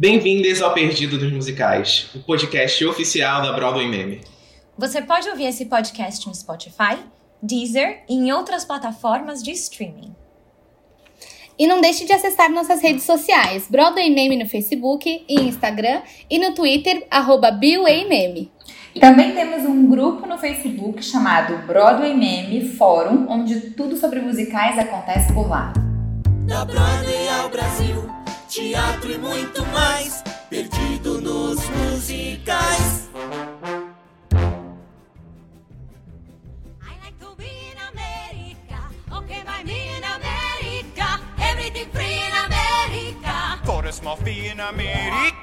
Bem-vindos ao Perdido dos Musicais, o podcast oficial da Broadway Meme. Você pode ouvir esse podcast no Spotify, Deezer e em outras plataformas de streaming. E não deixe de acessar nossas redes sociais, Broadway Meme no Facebook e Instagram e no Twitter, arroba Meme. Também temos um grupo no Facebook chamado Broadway Meme Fórum, onde tudo sobre musicais acontece por lá. Da Broadway ao Brasil, teatro e muito mais, perdido nos musicais. I like to be in America. Okay, by me in America. Everything free in America. For a small fee in America.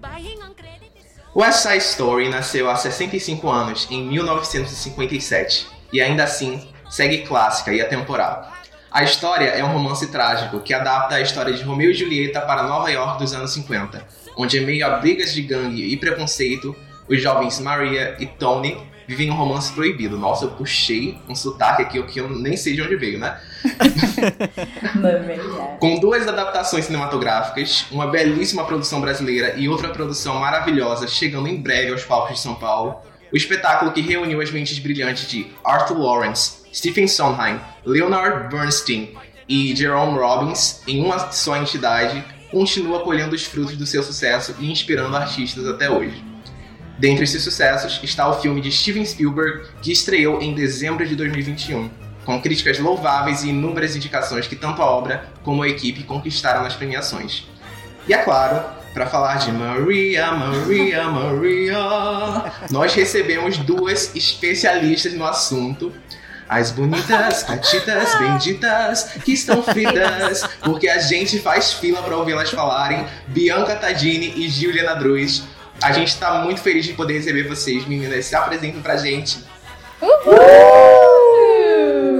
Buying on credit is so West Side Story nasceu há 65 anos, em 1957, e ainda assim segue clássica e atemporal. A história é um romance trágico que adapta a história de Romeu e Julieta para Nova York dos anos 50, onde, em meio a brigas de gangue e preconceito, os jovens Maria e Tony vivem um romance proibido. Nossa, eu puxei um sotaque aqui que eu nem sei de onde veio, né? Maria. Com duas adaptações cinematográficas, uma belíssima produção brasileira e outra produção maravilhosa chegando em breve aos palcos de São Paulo, o espetáculo que reuniu as mentes brilhantes de Arthur Lawrence, Stephen Sondheim, Leonard Bernstein e Jerome Robbins em uma só entidade continua colhendo os frutos do seu sucesso e inspirando artistas até hoje. Dentre esses sucessos está o filme de Steven Spielberg, que estreou em dezembro de 2021, com críticas louváveis e inúmeras indicações que tanto a obra como a equipe conquistaram nas premiações. E é claro, para falar de Maria, Maria, Maria, nós recebemos duas especialistas no assunto. As bonitas, catitas, benditas, que estão fritas, porque a gente faz fila para ouvi-las falarem. Bianca Tadini e Juliana Druz. A gente tá muito feliz de poder receber vocês, meninas. Se apresentem pra gente.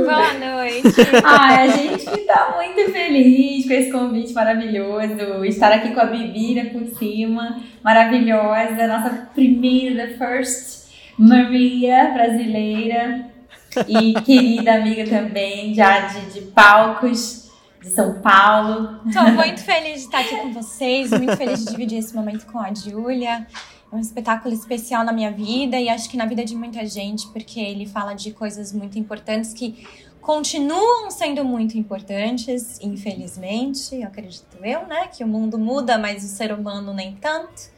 Boa noite! Ai, a gente que tá muito feliz com esse convite maravilhoso. Estar aqui com a Bibira por cima, maravilhosa, nossa primeira, first Maria brasileira e querida amiga também, já de, de palcos de São Paulo. Tô muito feliz de estar aqui com vocês, muito feliz de dividir esse momento com a Júlia. É um espetáculo especial na minha vida e acho que na vida de muita gente, porque ele fala de coisas muito importantes que continuam sendo muito importantes, infelizmente, acredito eu, né? Que o mundo muda, mas o ser humano nem tanto.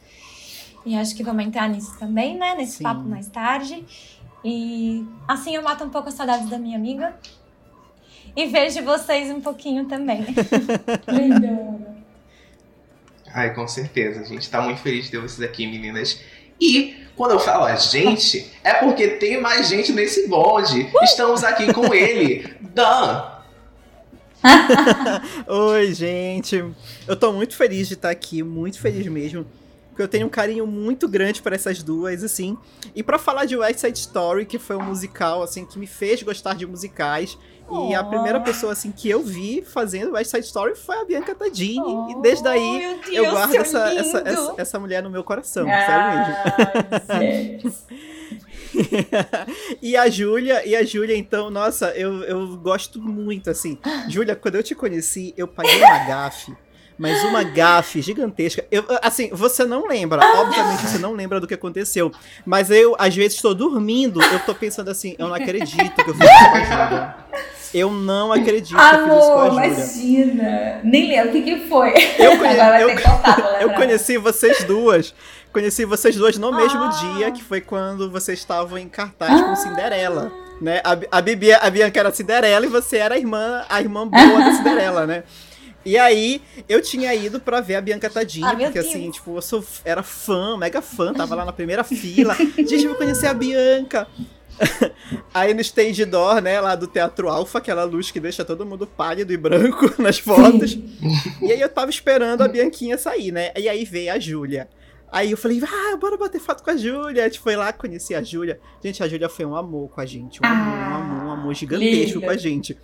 E acho que vamos entrar nisso também, né? Nesse Sim. papo mais tarde. E assim eu mato um pouco a saudade da minha amiga. E vejo vocês um pouquinho também. Linda. Ai, com certeza. A gente tá muito feliz de ter vocês aqui, meninas. E quando eu falo a gente, é porque tem mais gente nesse bonde. Estamos aqui com ele, Dan. Oi, gente. Eu tô muito feliz de estar aqui, muito feliz mesmo. Porque eu tenho um carinho muito grande por essas duas, assim. E pra falar de West Side Story, que foi um musical, assim, que me fez gostar de musicais. E a Oh. primeira pessoa, assim, que eu vi fazendo West Side Story foi a Bianca Tadini. Oh, e desde aí, Deus, eu guardo essa, essa, essa, essa mulher no meu coração, sério mesmo. E a Júlia, e a Júlia, então, nossa, eu, eu gosto muito, assim. Júlia, quando eu te conheci, eu paguei uma gafe. Mas uma gafe gigantesca. Eu, assim, você não lembra. Obviamente você não lembra do que aconteceu. Mas eu, às vezes, estou dormindo. Eu tô pensando assim, eu não acredito que eu fiz isso com a Júlia. Eu não acredito que eu fiz isso com a Amor, Júlia. imagina. Nem lembro o que, que foi. Eu, conhe- eu- eu conheci vocês duas. Conheci vocês duas no mesmo Ah. dia, que foi quando vocês estavam em cartaz com Cinderela. Né? A, a, Bibi, a Bianca era a Cinderela e você era a irmã, a irmã boa da Cinderela, né? E aí, eu tinha ido pra ver a Bianca Tadinha, Ah, porque assim, tipo, eu sou, era fã, mega fã, tava lá na primeira fila. Gente, eu vou conhecer a Bianca. Aí no stage door, né, lá do Teatro Alfa, aquela luz que deixa todo mundo pálido e branco nas fotos. E aí eu tava esperando a Bianquinha sair, né? E aí veio a Júlia. Aí eu falei, ah, bora bater foto com a Júlia. A gente foi lá, conheci a Júlia. Gente, a Júlia foi um amor com a gente. Um amor, um amor, um amor gigantesco com a gente.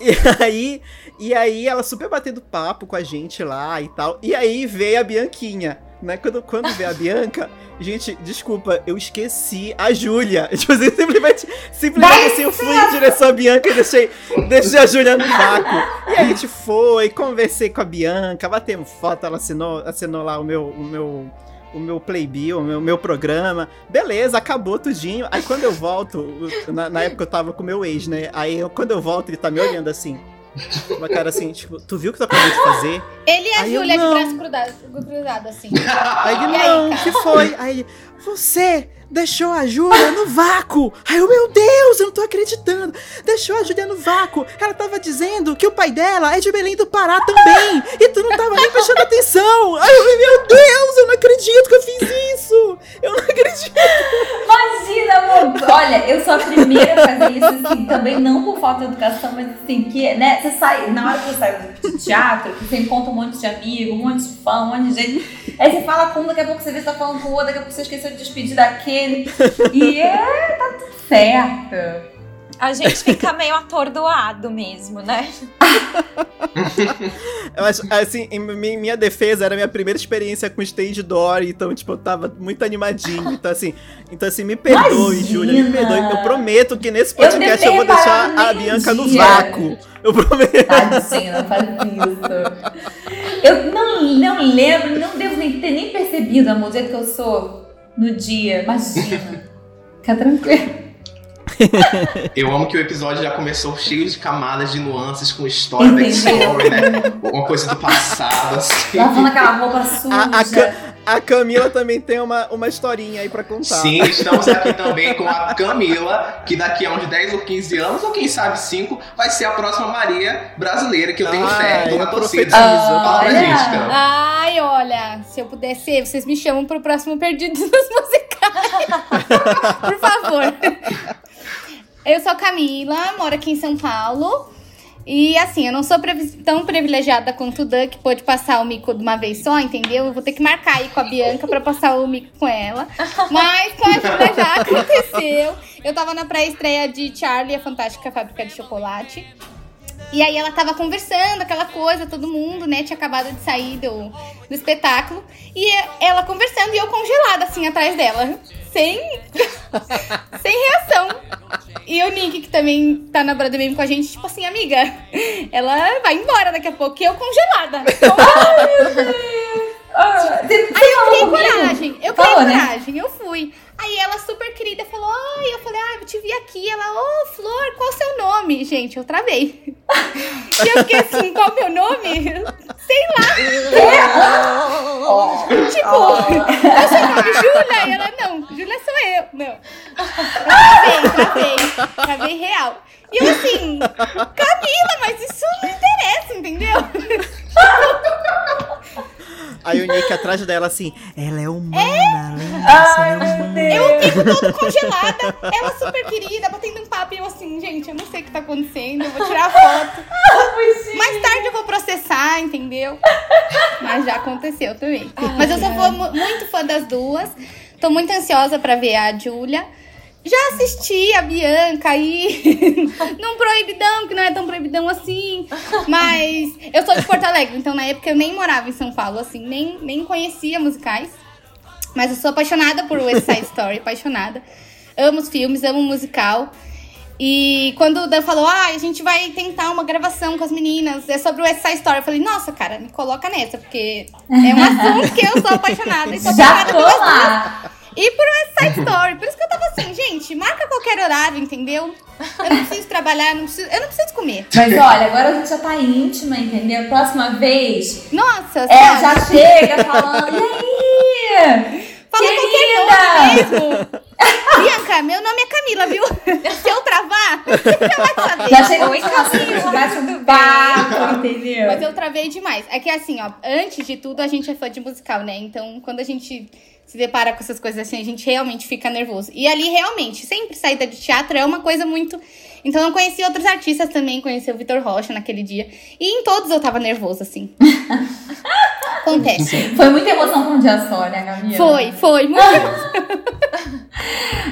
E aí, e aí ela super batendo papo com a gente lá e tal. E aí veio a Bianquinha. né? Quando, quando vê a Bianca, gente, desculpa, eu esqueci a Júlia. Tipo assim, simplesmente, simplesmente assim, eu fui em direção à Bianca e deixei, deixei a Júlia no vácuo. E aí a gente foi, conversei com a Bianca, batemos foto, ela assinou, assinou lá o meu. O meu o meu playbill, o meu, meu programa. Beleza, acabou tudinho. Aí quando eu volto, na, na época eu tava com o meu ex, né? Aí eu, quando eu volto, ele tá me olhando assim. Uma cara assim, tipo, tu viu o que tu acabou de fazer? Ele e a Júlia de braço cruzado, cruzado assim. Aí ele, não, cara? que foi? Aí, você deixou a Júlia no vácuo. Aí eu, meu Deus, eu não tô acreditando. Deixou a Júlia no vácuo. Ela tava dizendo que o pai dela é de Belém do Pará também. E tu não tava nem prestando atenção. Aí eu, meu Deus, eu não acredito que eu fiz isso. Eu não acredito. Imagina, amor. Olha, eu sou a primeira a fazer isso, assim, também não por falta de educação, mas assim, que, né, você sai, na hora que você sai do teatro, você encontra um monte de amigo, um monte de fã, um monte de gente, aí você fala com um, daqui a pouco você vê que tá falando com o outro, daqui a pouco você esqueceu de despedir daquele, e é, tá tudo certo. A gente fica meio atordoado mesmo, né? Eu acho, assim, em mi- minha defesa, era a minha primeira experiência com stage door, então, tipo, eu tava muito animadinho. Então, assim, então, assim me perdoe! Júlia, me perdoe. Eu prometo que nesse Eu podcast eu, vou devia deixar a no Bianca no meio-dia. vácuo. Eu prometo. Tadinha, não faz isso. Eu não, não lembro, não devo nem ter nem percebido, amor, do jeito que eu sou no dia. Imagina. Fica tranquilo. Eu amo que o episódio já começou cheio de camadas, de nuances, com história, backstory, né? Uma coisa do passado, assim. Lavando aquela roupa suja. A, a, a Camila também tem uma, uma historinha aí pra contar. Sim, estamos aqui também com a Camila, que daqui a uns 10 ou 15 anos, ou quem sabe 5, vai ser a próxima Maria brasileira, que eu tenho Ah, fé, eu profetizo. Fala pra Olha. gente, Cam. Ai, olha, se eu pudesse, vocês me chamam pro próximo Perdidos nos Musicais. Por favor. Eu sou a Camila, moro aqui em São Paulo. E assim, eu não sou tão privilegiada quanto o Dan, que pôde passar o mico de uma vez só, entendeu? Eu vou ter que marcar aí com a Bianca pra passar o mico com ela. Mas com a Júlia já aconteceu. Eu tava na pré-estreia de Charlie, a Fantástica Fábrica de Chocolate. E aí ela tava conversando, aquela coisa, todo mundo, né? Tinha acabado de sair do, do espetáculo. E ela conversando e eu congelada, assim, atrás dela. Sem. sem reação. E o Nick, que também tá na Brother Meme com a gente, tipo assim, amiga, ela vai embora daqui a pouco, e eu congelada. Ah, você- você Aí eu criei coragem, eu criei Falou, né? coragem, eu fui. Aí ela super querida falou, ai, eu falei, ai, eu te vi aqui. Ela, ô, Flor, qual o seu nome? Gente, eu travei. e eu fiquei assim, qual o meu nome? Sei lá. Tipo, qual o seu nome? Júlia? E ela, não, Júlia sou eu. Não. Eu travei, travei. Travei real. E eu assim, Camila, mas isso não interessa, entendeu? Aí o Nick atrás dela assim, ela é humana, lembra? ela é humana. Eu o tempo todo congelada, ela super querida, batendo um papo e eu assim, gente, eu não sei o que tá acontecendo, eu vou tirar foto. Mais tarde eu vou processar, entendeu? Mas já aconteceu também. Mas eu sou fã- mu- muito fã das duas. Tô muito ansiosa pra ver a Júlia. Já assisti a Bianca aí num proibidão, que não é tão proibidão assim. Mas eu sou de Porto Alegre, então na época eu nem morava em São Paulo, assim, nem, nem conhecia musicais. Mas eu sou apaixonada por West Side Story, apaixonada. Amo os filmes, amo o musical. E quando o Dan falou, ah, a gente vai tentar uma gravação com as meninas, é sobre o West Side Story, eu falei, nossa, cara, me coloca nessa, porque é um assunto que eu sou apaixonada. E sou Já apaixonada tô lá. E por West Side Story. Por isso que eu tava assim, gente, marca qualquer horário, entendeu? Eu não preciso trabalhar, eu não preciso, eu não preciso comer. Mas olha, agora a gente já tá íntima, entendeu? Próxima vez, Nossa, é, sabe? já chega falando, e aí? Fala Querida! qualquer nome mesmo. Bianca, meu nome é Camila, viu? Se eu travar, você já vai saber. Já Oi, muito fácil, Camila, papo, entendeu? Mas eu travei demais. É que assim, ó, antes de tudo a gente é fã de musical, né? Então, quando a gente se depara com essas coisas assim, a gente realmente fica nervoso. E ali, realmente, sempre saída de teatro é uma coisa muito. Então, eu conheci outros artistas também, conheci o Vitor Rocha naquele dia. E em todos eu tava nervosa, assim. Acontece. Foi muita emoção pra um dia só, né, Camila? Foi, foi. Muito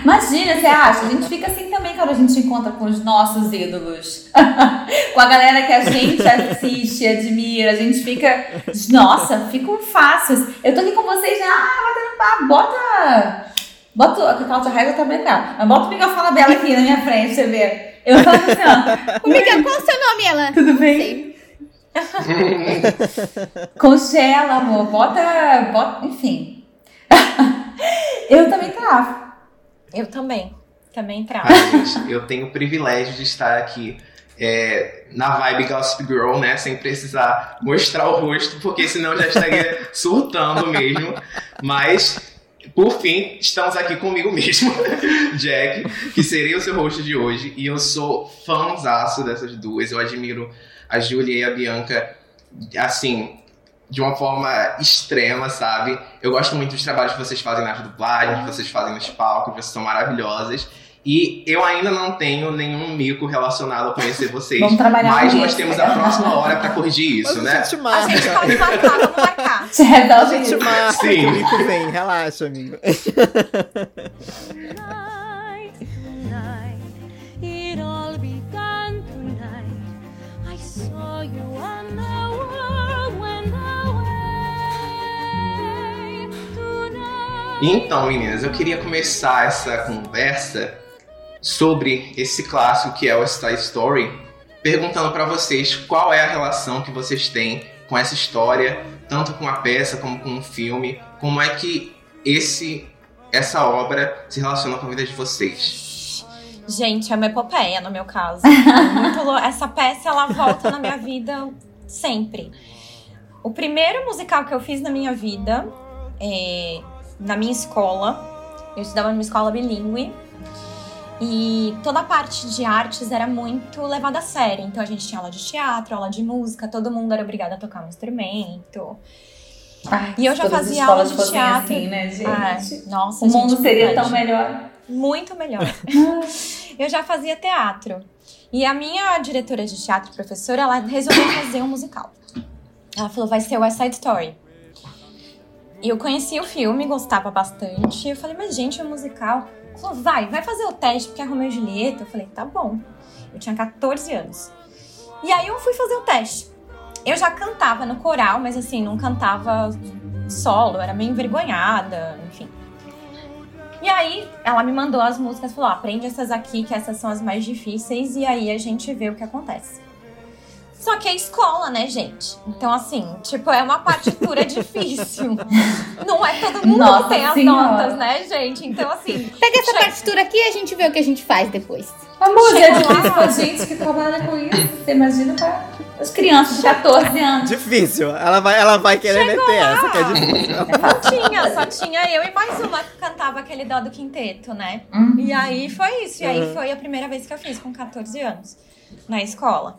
Imagina, você acha? A gente fica assim também quando a gente encontra com os nossos ídolos. com a galera que a gente assiste, admira. A gente fica. Nossa, ficam fáceis. Eu tô aqui com vocês, né? Ah, batendo papo. Bota. Bota. A Cláudia Raiva tá bem cá. Mas bota o microfone dela aqui na minha frente, você vê. Eu falo assim, ó. Amiga, qual o seu nome, ela? Tudo bem? Congela, amor. Bota. bota enfim. eu também travo. Eu também. Também trago. Ai, gente, eu tenho o privilégio de estar aqui é, na vibe Gossip Girl, né? Sem precisar mostrar o rosto, porque senão eu já estaria surtando mesmo. Mas, por fim, estamos aqui comigo mesmo, Jack, que serei o seu host de hoje. E eu sou fãzaço dessas duas. Eu admiro a Júlia e a Bianca, assim, de uma forma extrema, sabe? Eu gosto muito dos trabalhos que vocês fazem nas dublagens, que vocês fazem nos palcos, vocês são maravilhosas. E eu ainda não tenho nenhum mico relacionado a conhecer vocês. Vamos trabalhar mas com nós isso. temos a próxima hora pra corrigir isso, Mas né? a gente A marca. gente pode marcar, vamos marcar. A gente marca. Sim. O Nico vem, relaxa, amigo. Então, meninas, eu queria começar essa conversa sobre esse clássico que é o Star Story, perguntando pra vocês qual é a relação que vocês têm com essa história, tanto com a peça como com o filme, como é que esse essa obra se relaciona com a vida de vocês. Gente, é uma epopeia no meu caso. É Muito lou- Essa peça, ela volta na minha vida sempre. O primeiro musical que eu fiz na minha vida, é, na minha escola, eu estudava numa escola bilíngue, e toda a parte de artes era muito levada a sério. Então a gente tinha aula de teatro, aula de música, todo mundo era obrigado a tocar um instrumento. Ai, E eu já fazia aula de teatro. Assim, né, gente? Ah, nossa, o mundo gente, seria verdade. tão melhor. Muito melhor. eu já fazia teatro. E a minha diretora de teatro, professora, ela resolveu fazer um musical. Ela falou, vai ser West Side Story. E eu conheci o filme, gostava bastante. Eu falei, mas gente, é um musical. Falou, vai, vai fazer o teste, porque é Romeu e Julieta. Eu falei, tá bom. Eu tinha 14 anos. E aí eu fui fazer o teste. Eu já cantava no coral, mas assim, não cantava solo, era meio envergonhada, enfim. E aí, ela me mandou as músicas, falou: aprende essas aqui, que essas são as mais difíceis, e aí a gente vê o que acontece. Só que é escola, né, gente? Então, assim, tipo, é uma partitura difícil. Não é todo mundo Nossa que tem as Senhora. notas, né, gente? Então, assim. Pega essa Chega- partitura aqui e a gente vê o que a gente faz depois. Amor, é lá. difícil pra gente que trabalha com isso. Você imagina pra as crianças de 14 anos. Difícil. Ela vai, ela vai querer meter essa, que é difícil. Só tinha, só tinha eu e mais uma que cantava aquele dó do quinteto, né? Uhum. E aí foi isso. E aí Uhum. foi a primeira vez que eu fiz com 14 anos na escola.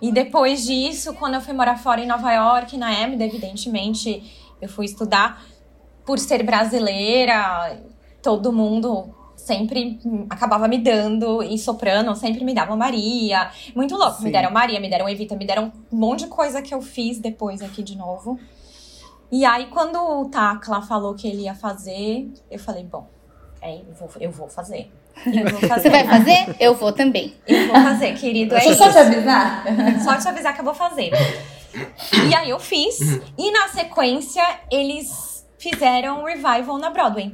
E depois disso, quando eu fui morar fora em Nova York, na EMD, evidentemente, eu fui estudar por ser brasileira, todo mundo sempre acabava me dando e soprano, sempre me davam Maria. Muito louco. Me Sim. deram Maria, me deram Evita, me deram um monte de coisa que eu fiz depois aqui de novo. E aí, quando o Takla falou que ele ia fazer, eu falei, bom, é, eu, vou, eu vou fazer. Você vai fazer? Eu vou também. Eu vou fazer, querido. É Deixa isso. só te avisar. Só te avisar que eu vou fazer. E aí eu fiz. E na sequência, eles fizeram um revival na Broadway.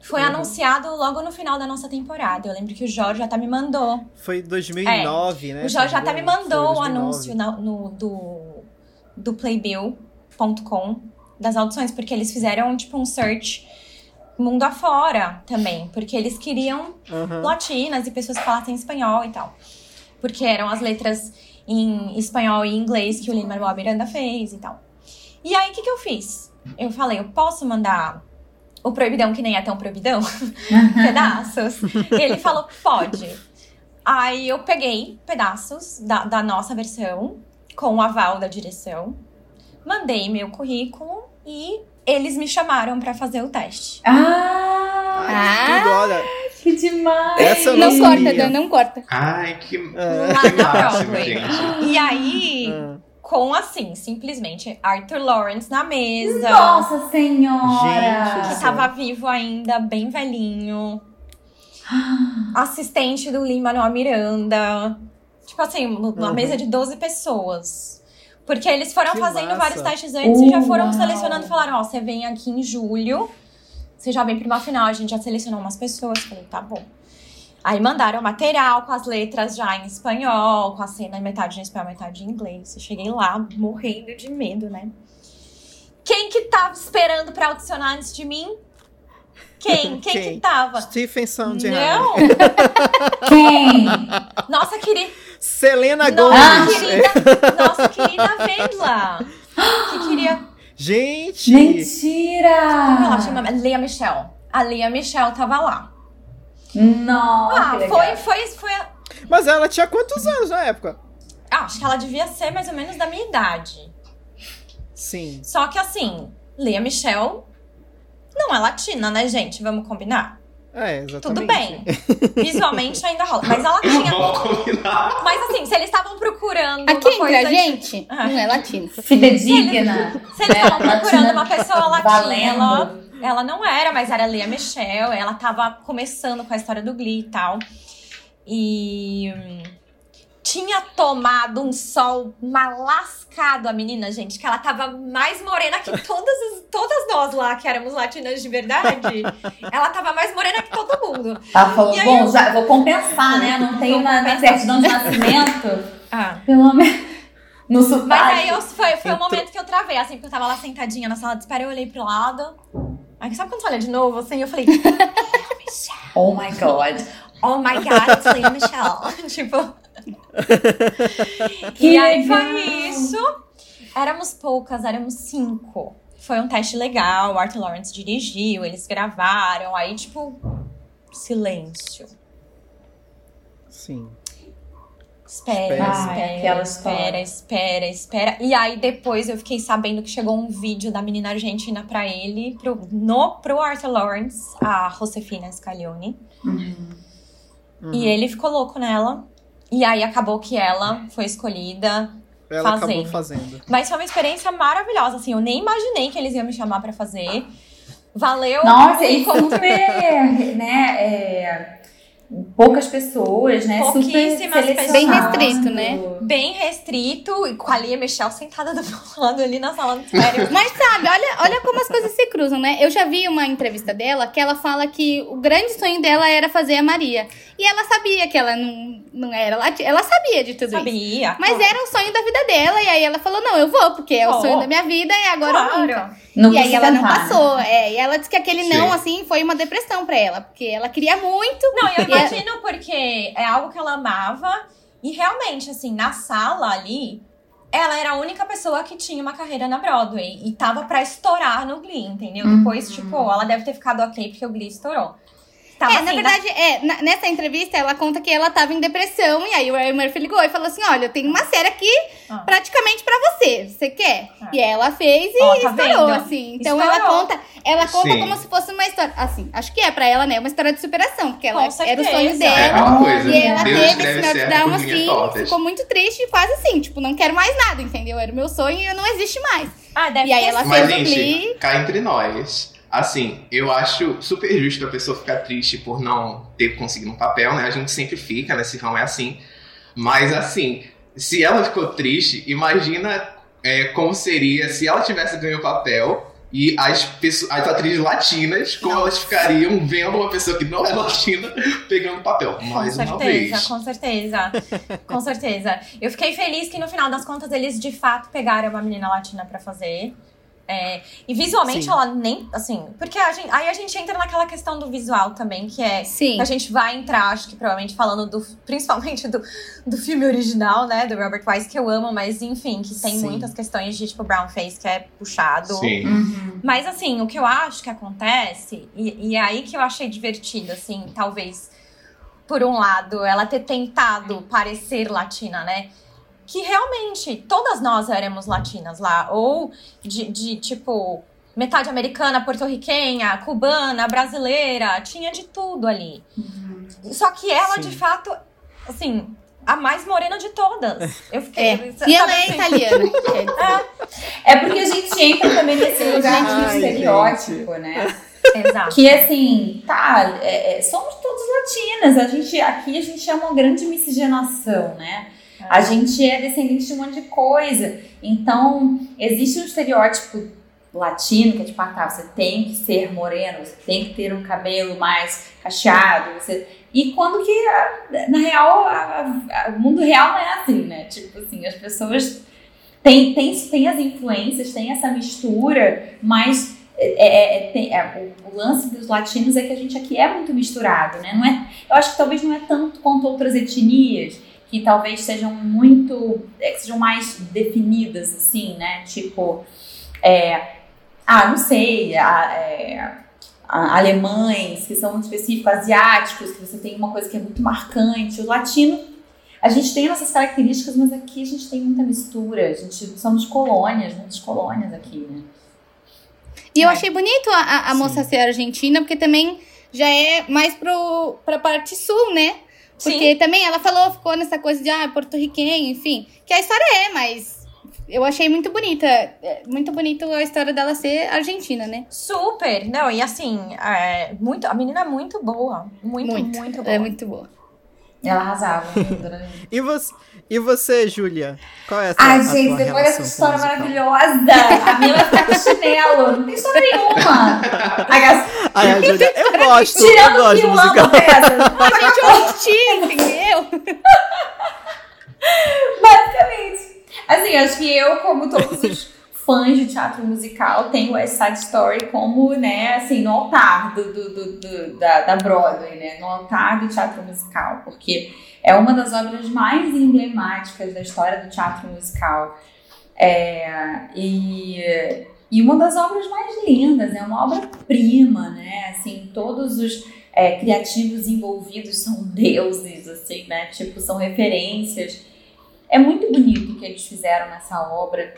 Foi anunciado logo no final da nossa temporada. Eu lembro que o Jorge até me mandou. Foi 2009, né? o Jorge até me mandou o Foi 2009. anúncio na- no, do, do playbill.com das audições, porque eles fizeram tipo um search mundo afora também. Porque eles queriam Aham. latinas e pessoas que falassem espanhol e tal. Porque eram as letras em espanhol e inglês que o Lin-Manuel Miranda fez e tal. E aí, o que, que eu fiz? Eu falei, eu posso mandar o proibidão, que nem é tão proibidão, pedaços? E ele falou, pode. Aí eu peguei pedaços da, da nossa versão, com o aval da direção, mandei meu currículo e eles me chamaram pra fazer o teste. Ah, Ai, que tudo, olha. que demais. Essa eu Não não corta. Dan, não corta. Ai, que, É. Lá que na Broadway. gente. E aí, Ah. com, assim, simplesmente Arthur Lawrence na mesa. Nossa senhora! Que tava vivo ainda, bem velhinho. Assistente do Lin-Manuel Miranda. Tipo assim, numa Uhum. mesa de 12 pessoas. Porque eles foram Que fazendo massa. vários testes antes e já foram Uau. selecionando. Falaram, ó, você vem aqui em julho. Você já vem pra uma final. A gente já selecionou umas pessoas. Falei, tá bom. Aí mandaram material com as letras já em espanhol, com a cena metade em espanhol, metade em inglês. Eu cheguei lá morrendo de medo, né? Quem que tava esperando pra audicionar antes de mim? Quem? Quem, Quem? que tava? Stephen Sondheim. Não! Quem? Nossa querida, Selena nossa Gomez. querida, nossa querida Vendla. Que queria. Gente! Como Mentira! ela chama? Lea Michelle. A Lea Michelle tava lá. Nossa, Ah, foi, foi, foi. a- Mas ela tinha quantos anos na época? Ah, acho que ela devia ser mais ou menos da minha idade. Sim. Só que assim, Lea Michelle não é latina, né, gente? Vamos combinar? É, exatamente. Tudo bem. Visualmente ainda rola. Mas ela tinha. Vamos combinar. Mas assim, se eles estavam procurando Aqui uma coisa entre a gente, Ah. não é latino. Fidedigna. Se eles né? estavam procurando Latina uma pessoa latina, valendo. ela, ela não era, mas era Lea Michelle. Ela tava começando com a história do Glee e tal. E hum, tinha tomado um sol malascado a menina, gente, que ela tava mais morena que todas, as- todas nós lá, que éramos latinas de verdade. ela tava mais morena que todo mundo. Ela falou, aí bom, eu- já vou compensar, né? Não tenho na, compensar. certidão de nascimento. Ah. Pelo menos. No sotaque. Mas aí eu, foi, foi o momento que eu travei, assim, porque eu tava lá sentadinha na sala de espera, eu olhei pro lado. Aí sabe quando você olha de novo, assim, eu falei, Oh my god. oh my god, Michelle. tipo. E aí foi isso. Éramos poucas, éramos cinco. Foi um teste legal, o Arthur Lawrence dirigiu, eles gravaram, aí, tipo, silêncio. Sim. Espera, Espera. Espera, aquela espera, história. espera, espera. E aí depois eu fiquei sabendo que chegou um vídeo da menina argentina pra ele, pro, no, pro Arthur Lawrence, a Josefina Scaglione. Uhum. E ele ficou louco nela. E aí acabou que ela foi escolhida. Ela acabou fazendo. fazendo. Mas foi uma experiência maravilhosa, assim. Eu nem imaginei que eles iam me chamar pra fazer. Valeu. Nossa, e super, né? é, poucas pessoas, né? Pouquíssimas super pessoas. Bem restrito, né? Bem restrito. E com a Lia Michelle sentada do meu lado ali na sala de espera. Mas sabe, olha, olha como as coisas se cruzam, né? Eu já vi uma entrevista dela que ela fala que o grande sonho dela era fazer a Maria. E ela sabia que ela não, não era latina. Ela sabia de tudo isso. Sabia. Mas era o sonho da vida dela. E aí ela falou: não, eu vou, porque é o Vou. sonho da minha vida e agora ou nunca. Claro. Não e aí ela não passou. É, e ela disse que aquele não, Sim. assim, foi uma depressão pra ela. Porque ela queria muito. Não, eu imagino porque é algo que ela amava. E realmente, assim, na sala ali, ela era a única pessoa que tinha uma carreira na Broadway. E tava pra estourar no Glee, entendeu? Uhum. Depois, tipo, ela deve ter ficado ok porque o Glee estourou. Tava é, assim, na verdade, é, na- nessa entrevista ela conta que ela tava em depressão e aí o Ryan Murphy ligou e falou assim: olha, eu tenho uma série aqui Ah. praticamente pra você. Você quer? Ah. E aí ela fez e Ó, tá estourou, vendo? assim. Então Estourou. ela conta, ela conta Sim. como se fosse uma história. Assim, acho que é pra ela, né? Uma história de superação, porque ela Com era o sonho É dela. aquela coisa. E ela Deus teve esse meltdown assim, tortas. ficou muito triste, quase assim, tipo, não quero mais nada, entendeu? Era o meu sonho e não existe mais. Ah, deve E aí ela. Mas, fez o Glee. cá entre nós. Assim, eu acho super justo a pessoa ficar triste por não ter conseguido um papel, né? A gente sempre fica, nesse ramo é assim. Mas, assim, se ela ficou triste, imagina é, como seria se ela tivesse ganho o papel e as, pesso- as atrizes latinas, como elas ficariam vendo uma pessoa que não é latina pegando o papel. Mais com uma certeza, vez. com certeza. com certeza. Eu fiquei feliz que no final das contas eles de fato pegaram uma menina latina pra fazer. É, e visualmente Sim. ela nem. Assim. Porque a gente, aí a gente entra naquela questão do visual também, que é. Sim. que A gente vai entrar, acho que provavelmente falando do. Principalmente do, do filme original, né? Do Robert Wise, que eu amo, mas enfim, que tem Sim. muitas questões de tipo brown face que é puxado. Sim. Uhum. Mas assim, o que eu acho que acontece, e, e é aí que eu achei divertido, assim, talvez, por um lado, ela ter tentado parecer latina, né? Que realmente todas nós éramos latinas lá. Ou de, de tipo, metade americana, porto-riquenha, cubana, brasileira, tinha de tudo ali. Só que ela, Sim. de fato, assim, a mais morena de todas. Eu fiquei. É. E ela é assim? italiana. É porque a gente entra também nesse lugar de estereótipo, né? Exato. Que assim, tá, é, é, somos todos latinas. A gente, aqui a gente é uma grande miscigenação, né? A gente é descendente de um monte de coisa. Então, existe um estereótipo latino que é tipo, ah, tá, você tem que ser moreno, você tem que ter um cabelo mais cacheado. Você... E quando que, na real, o mundo real não é assim, né? Tipo assim, as pessoas têm, têm, têm as influências, têm essa mistura, mas é, é, é, tem- é, o lance dos latinos é que a gente aqui é muito misturado, né? Não é, eu acho que talvez não é tanto quanto outras etnias, que talvez sejam muito, é, que sejam mais definidas, assim, né? Tipo, é, ah, não sei, a- é, a- alemães, que são muito específicos, asiáticos, que você tem uma coisa que é muito marcante. O latino, a gente tem nossas características, mas aqui a gente tem muita mistura. A gente somos colônias, muitas colônias aqui, né? E eu É. achei bonito a, a- a moça ser argentina, porque também já é mais pro, pra parte sul, né? Porque também ela falou, ficou nessa coisa de, ah, porto-riquenho, enfim. Que a história é, mas eu achei muito bonita. é, Muito bonito a história dela ser argentina, né? Super! Não, e assim, é, muito, a menina é muito boa. Muito, muito, boa. É muito boa. Ela arrasava. E você, e você Júlia? Qual é essa Ai, a gente, tua depois dessa história maravilhosa, a minha vai ficar com chinelo. Não tem história nenhuma. Ai, Ai, a Júlia, eu gosto, eu Tirando gosto que de eu musical. A gente hostil, entendeu? Basicamente. Assim, acho que eu, como todos os fãs de teatro musical, tenho West Side Story como, né, assim, no altar do, do, do- do- da, da Broadway, né? No altar do teatro musical, porque é uma das obras mais emblemáticas da história do teatro musical. É, e, e uma das obras mais lindas, é uma obra-prima, né? Assim, todos os é, criativos envolvidos são deuses, assim, né? Tipo, são referências. É muito bonito o que eles fizeram nessa obra.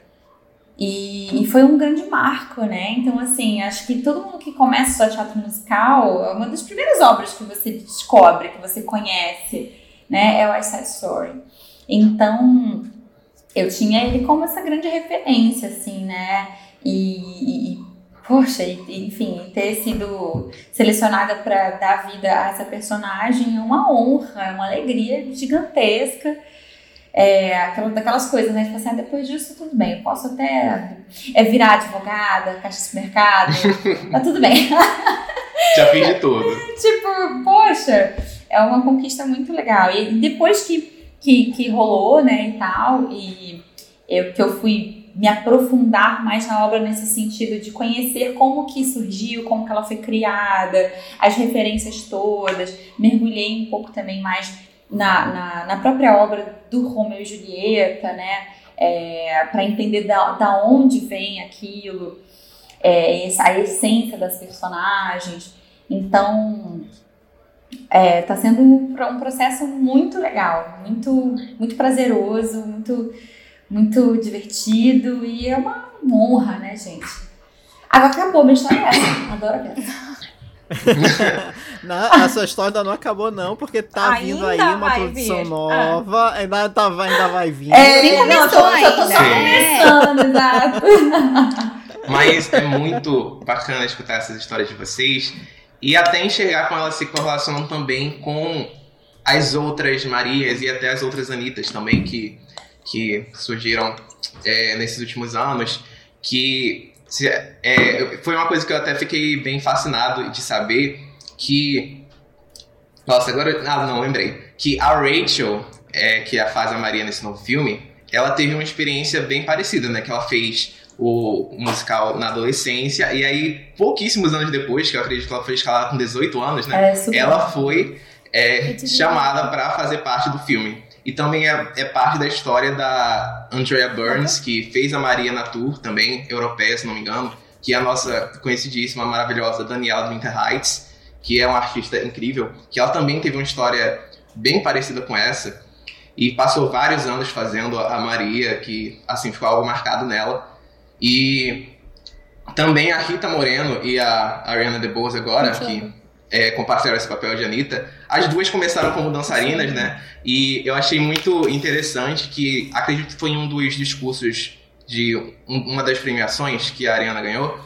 E, e foi um grande marco, né? Então, assim, acho que todo mundo que começa estudar teatro musical, é uma das primeiras obras que você descobre, que você conhece, né? É o West Side Story. Então, eu tinha ele como essa grande referência, assim, né? E, e poxa, e- enfim, ter sido selecionada para dar vida a essa personagem é uma honra, é uma alegria gigantesca. É, aquela, daquelas coisas, né? Tipo assim, ah, depois disso tudo bem, eu posso até é, virar advogada, caixa de supermercado, tá tudo bem. Já fiz de tudo. tipo, poxa, é uma conquista muito legal. E depois que, que, que rolou, né, e tal, e eu, que eu fui me aprofundar mais na obra nesse sentido de conhecer como que surgiu, como que ela foi criada, as referências todas, mergulhei um pouco também mais na, na, na própria obra do Romeu e Julieta, né, é, para entender da, da onde vem aquilo, é, a essência das personagens. Então, é, tá sendo um, um processo muito legal, muito, muito prazeroso, muito, muito divertido e é uma honra, né, gente? Agora acabou, minha história é essa. Adoro essa. Não, a sua história ainda não acabou, não, porque tá Ainda vindo aí uma produção vir. nova. Ainda, tá, ainda vai vir. Nem não, começou tô, tô, tô só ainda. começando, exato. Mas é muito bacana escutar essas histórias de vocês e até enxergar como elas se correlacionam também com as outras Marias e até as outras Anitas também que, que surgiram é, nesses últimos anos. Que se- é, foi uma coisa que eu até fiquei bem fascinado de saber que. Nossa, agora. Ah, não, lembrei. Que a Rachel, é, que faz a Maria nesse novo filme, ela teve uma experiência bem parecida, né? Que ela fez o musical na adolescência, e aí, pouquíssimos anos depois, que eu acredito que ela foi escalada com 18 anos, né? É Ela foi é, chamada para fazer parte do filme. E também é, é parte da história da Andrea Burns, que fez a Maria na tour, também europeia, se não me engano, que é a nossa conhecidíssima, maravilhosa Daniela Winter Heights, que é uma artista incrível, que ela também teve uma história bem parecida com essa, e passou vários anos fazendo a Maria, que assim ficou algo marcado nela. E também a Rita Moreno e a Ariana DeBose agora, que é, compartilharam esse papel de Anitta. As duas começaram como dançarinas, né? E eu achei muito interessante que, acredito que foi em um dos discursos de um- uma das premiações que a Ariana ganhou,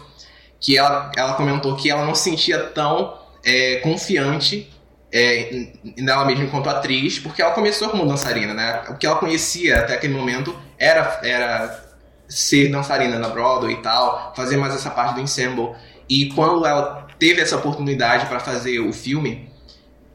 que ela, ela comentou que ela não se sentia tão é, confiante é, nela mesma enquanto atriz, porque ela começou como dançarina, né? O que ela conhecia até aquele momento era, era ser dançarina na Broadway e tal, fazer mais essa parte do ensemble. E quando ela teve essa oportunidade para fazer o filme,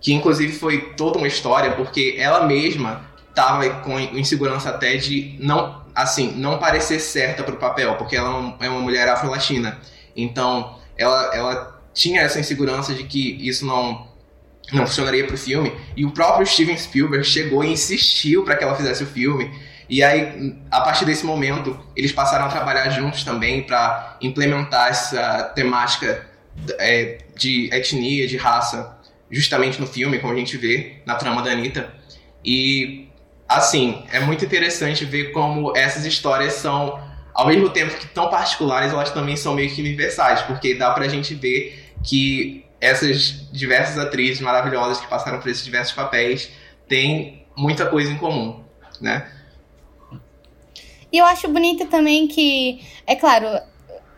que inclusive foi toda uma história, porque ela mesma tava com insegurança até de não, assim, não parecer certa pro papel, porque ela é uma- é uma mulher afro-latina. Então, ela, ela tinha essa insegurança de que isso não não funcionaria pro filme. E o próprio Steven Spielberg chegou e insistiu para que ela fizesse o filme. E aí, a partir desse momento, eles passaram a trabalhar juntos também para implementar essa temática é, de etnia, de raça, justamente no filme, como a gente vê na trama da Anitta. E, assim, é muito interessante ver como essas histórias são, ao mesmo tempo que tão particulares, elas também são meio que universais, porque dá pra gente ver que essas diversas atrizes maravilhosas que passaram por esses diversos papéis têm muita coisa em comum, né? E eu acho bonito também que, é claro,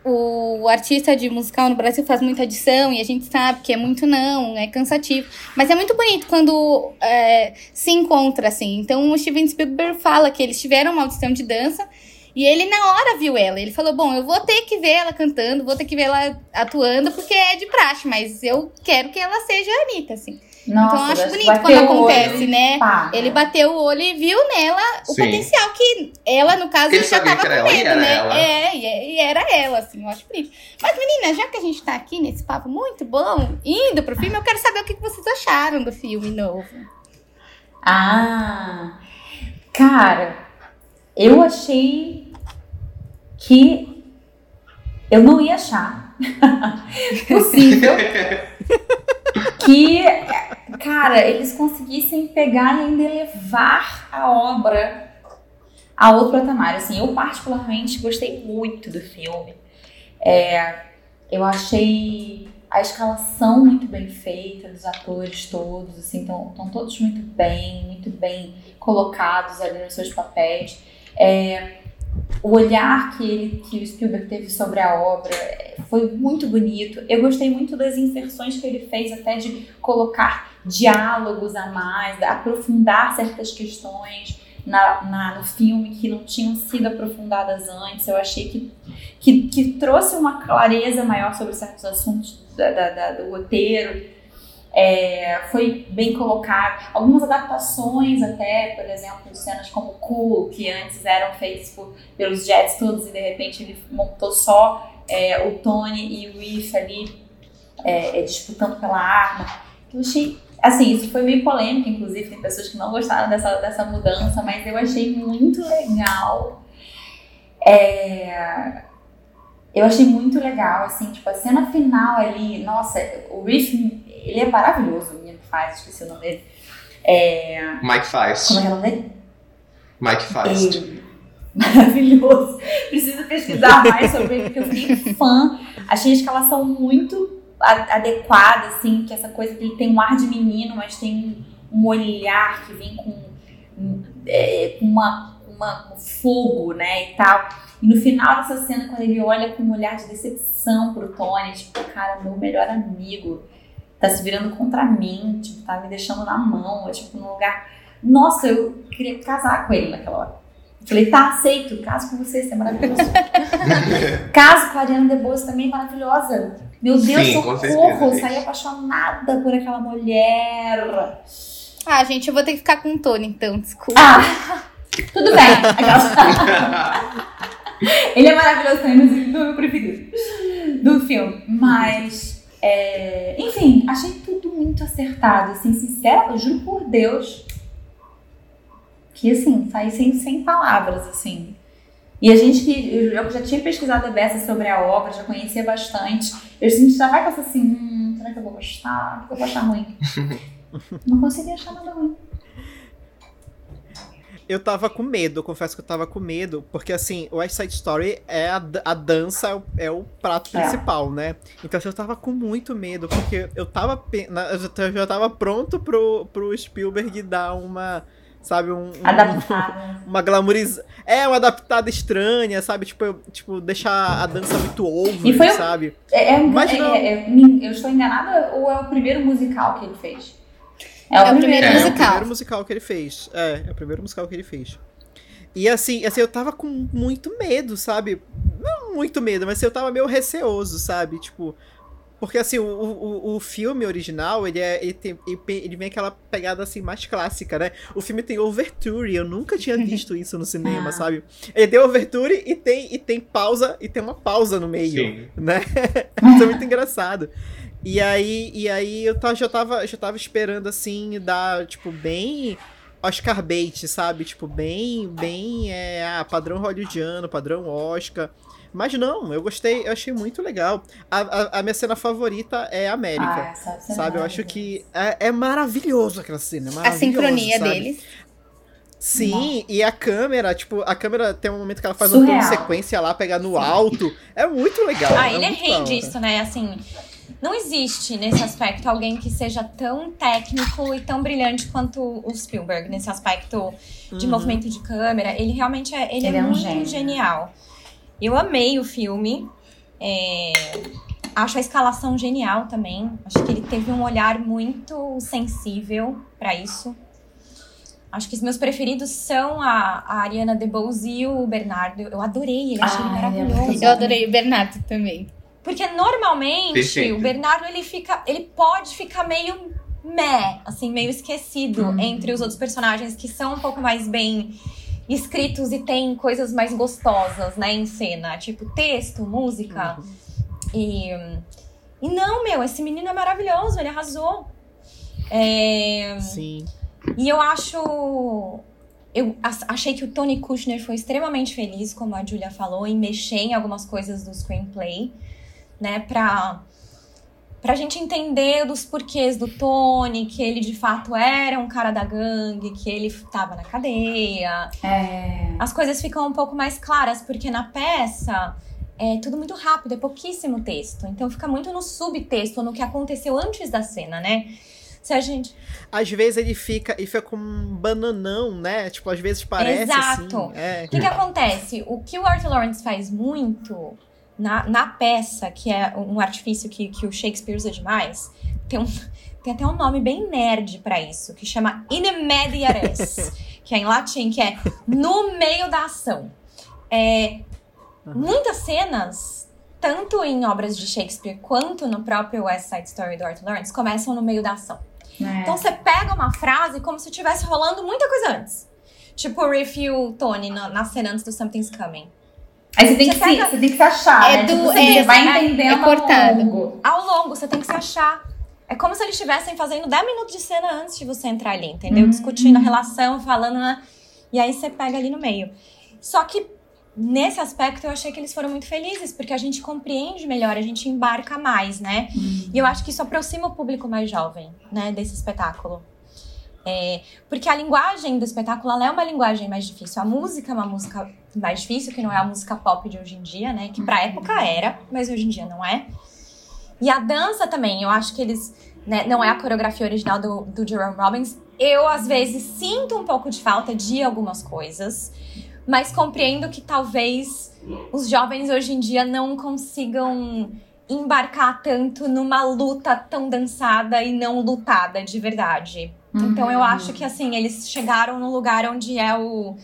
o artista de musical no Brasil faz muita edição e a gente sabe que é muito não, é cansativo. Mas é muito bonito quando é, se encontra, assim. Então o Steven Spielberg fala que eles tiveram uma audição de dança e ele na hora viu ela. Ele falou: Bom, eu vou ter que ver ela cantando, vou ter que ver ela atuando, porque é de praxe, mas eu quero que ela seja a Anitta, assim. Nossa, então eu acho bonito quando acontece, olho, né? pá. Ele bateu o olho e viu nela o Sim. potencial que ela, no caso, Ele já tava com ela, medo, né? ela. É, e, era ela, assim, eu acho bonito. Mas, meninas, já que a gente tá aqui nesse papo muito bom, indo pro filme, eu quero saber o que que vocês acharam do filme novo. Ah, cara, eu achei que eu não ia achar possível que, cara, eles conseguissem pegar e ainda levar a obra a outro patamar. Assim, eu particularmente gostei muito do filme. É, eu achei a escalação muito bem feita dos atores todos, assim, estão todos muito bem, muito bem colocados ali nos seus papéis. É, o olhar que, ele, que o Spielberg teve sobre a obra foi muito bonito. Eu gostei muito das inserções que ele fez, até de colocar diálogos a mais, aprofundar certas questões na, na- no filme que não tinham sido aprofundadas antes. Eu achei que, que, que trouxe uma clareza maior sobre certos assuntos da- da- da- do roteiro. É, foi bem colocado. Algumas adaptações até, por exemplo, cenas como Cool, que antes eram feitas por, pelos Jets todos e de repente ele montou só é, o Tony e o Reef ali é, é, disputando pela arma. Eu achei, assim, isso foi meio polêmico, inclusive, tem pessoas que não gostaram dessa, dessa mudança, mas eu achei muito legal. É, eu achei muito legal, assim, tipo, a cena final ali, nossa, o Reef, ele é maravilhoso, o menino que faz, esqueci o nome dele. É, Mike Feist. como é que é o nome dele? Mike Feist. Ele- Maravilhoso. Preciso pesquisar mais sobre ele, porque eu fiquei fã. Achei a escalação muito adequada, assim, que essa coisa que ele tem um ar de menino, mas tem um olhar que vem com, é, uma, uma- um fogo, né, e tal. E no final dessa cena, quando ele olha com um olhar de decepção pro Tony, tipo, cara, meu melhor amigo tá se virando contra mim, tipo, tá me deixando na mão, tipo, num lugar... Nossa, eu queria casar com ele naquela hora. Falei, tá, aceito, caso com você, você é maravilhoso. caso com a Ariana DeBose também, maravilhosa. Meu Deus, Sim, socorro, certeza, saí apaixonada por aquela mulher. Ah, gente, eu vou ter que ficar com o Tony, então, desculpa. Ah, tudo bem. Aquela- Ele é maravilhoso também, mas ele não é o meu preferido do filme. Mas, é, enfim, achei tudo muito acertado. Assim, sincera, eu juro por Deus que, assim, saí sem, sem palavras, assim. E a gente que. Eu já tinha pesquisado a beça sobre a obra, já conhecia bastante. Eu senti, já vai pensar assim: hum, será que eu vou gostar? O que eu vou achar ruim? Não consegui achar nada ruim. Eu tava com medo, eu confesso que eu tava com medo, porque assim, o West Side Story é a, a dança, é o, é o prato É. principal, né? Então assim, eu tava com muito medo, porque eu tava, eu já- tava pronto pro, pro Spielberg dar uma, sabe, um, um- Adaptada. uma glamoriz... É, uma adaptada estranha, sabe? Tipo, eu- tipo deixar a dança muito over, E foi sabe? É, é, Mas é- não. é- é- eu estou enganada ou é o primeiro musical que ele fez? É o primeiro É, É o musical. primeiro musical que ele fez. É, é o primeiro musical que ele fez. E assim, assim, eu tava com muito medo, sabe? Não muito medo, mas assim, eu tava meio receoso, sabe? Tipo. Porque assim, o, o, o filme original, ele, é, ele, tem, ele vem aquela pegada assim mais clássica, né? O filme tem overture, eu nunca tinha visto isso no cinema, Ah. sabe? Ele tem overture e tem, e tem pausa, e tem uma pausa no meio Sim. né? Isso é muito engraçado. E aí, e aí eu já, tava, já tava esperando, assim, dar, tipo, bem Oscar bait, sabe? Tipo, bem, bem, é, ah, padrão hollywoodiano, padrão Oscar. Mas não, eu gostei, eu achei muito legal. A, a, a minha cena favorita é a América. Ah, essa cena Sabe, eu é acho que é, é maravilhoso aquela cena. é A sincronia sabe? deles. Sim, e a câmera, tipo, a câmera tem um momento que ela faz um plano Surreal. sequência lá, pegar no alto. É muito legal. Ah, ele é muito rei disso, né? Assim, não existe nesse aspecto alguém que seja tão técnico e tão brilhante quanto o Spielberg nesse aspecto de Uhum. movimento de câmera. Ele realmente é, ele Ele é, é um muito gênio. genial. Eu amei o filme. é, Acho a escalação genial também. Acho que ele teve um olhar muito sensível pra isso. Acho que os meus preferidos são a, a Ariana DeBose e o Bernardo. Eu adorei ele, achei ele Ai, ele é maravilhoso. Eu adorei o Bernardo também. Porque normalmente Perfeito. o Bernardo ele fica, ele pode ficar meio meh, assim, meio esquecido Uhum. entre os outros personagens que são um pouco mais bem escritos e tem coisas mais gostosas, né, em cena, tipo texto, música. E e não, meu, esse menino é maravilhoso, ele arrasou. É, Sim. e eu acho. Eu achei que o Tony Kushner foi extremamente feliz, como a Julia falou, em mexer em algumas coisas do screenplay, né? Pra, pra gente entender dos porquês do Tony, que ele de fato era um cara da gangue, que ele tava na cadeia. É. As coisas ficam um pouco mais claras, porque na peça é tudo muito rápido, é pouquíssimo texto. Então fica muito no subtexto, no que aconteceu antes da cena, né? Se a gente. Às vezes ele fica, ele fica com um bananão, né? Tipo, às vezes parece Exato. assim. É. O que, que acontece? O que o Arthur Lawrence faz muito na, na peça, que é um artifício que, que o Shakespeare usa demais, tem, um, tem até um nome bem nerd pra isso, que chama in medias, que é em latim, que é no meio da ação. É, muitas cenas, tanto em obras de Shakespeare quanto no próprio West Side Story do Arthur Lawrence, começam no meio da ação. É. Então você pega uma frase como se tivesse rolando muita coisa antes. Tipo o Riff e o Tony na, na cena antes do Something's Coming. Aí você tem, que Você se, pega- você tem que se achar, É né? do- Tipo, você é, vai é- entendendo é cortado. ao longo. Ao longo, você tem que se achar. É como se eles estivessem fazendo 10 minutos de cena antes de você entrar ali, entendeu? Uhum. Discutindo a relação, falando. né? E aí você pega ali no meio. Só que nesse aspecto eu achei que eles foram muito felizes, porque a gente compreende melhor, a gente embarca mais, né? E eu acho que isso aproxima o público mais jovem, né, desse espetáculo. É, porque a linguagem do espetáculo é uma linguagem mais difícil. A música é uma música mais difícil, que não é a música pop de hoje em dia, né? Que pra época era, mas hoje em dia não é. E a dança também, eu acho que eles. né, não é a coreografia original do, do Jerome Robbins. Eu, às vezes, sinto um pouco de falta de algumas coisas, mas compreendo que talvez os jovens hoje em dia não consigam embarcar tanto numa luta tão dançada e não lutada de verdade. Então eu acho que assim, eles chegaram no lugar onde é o,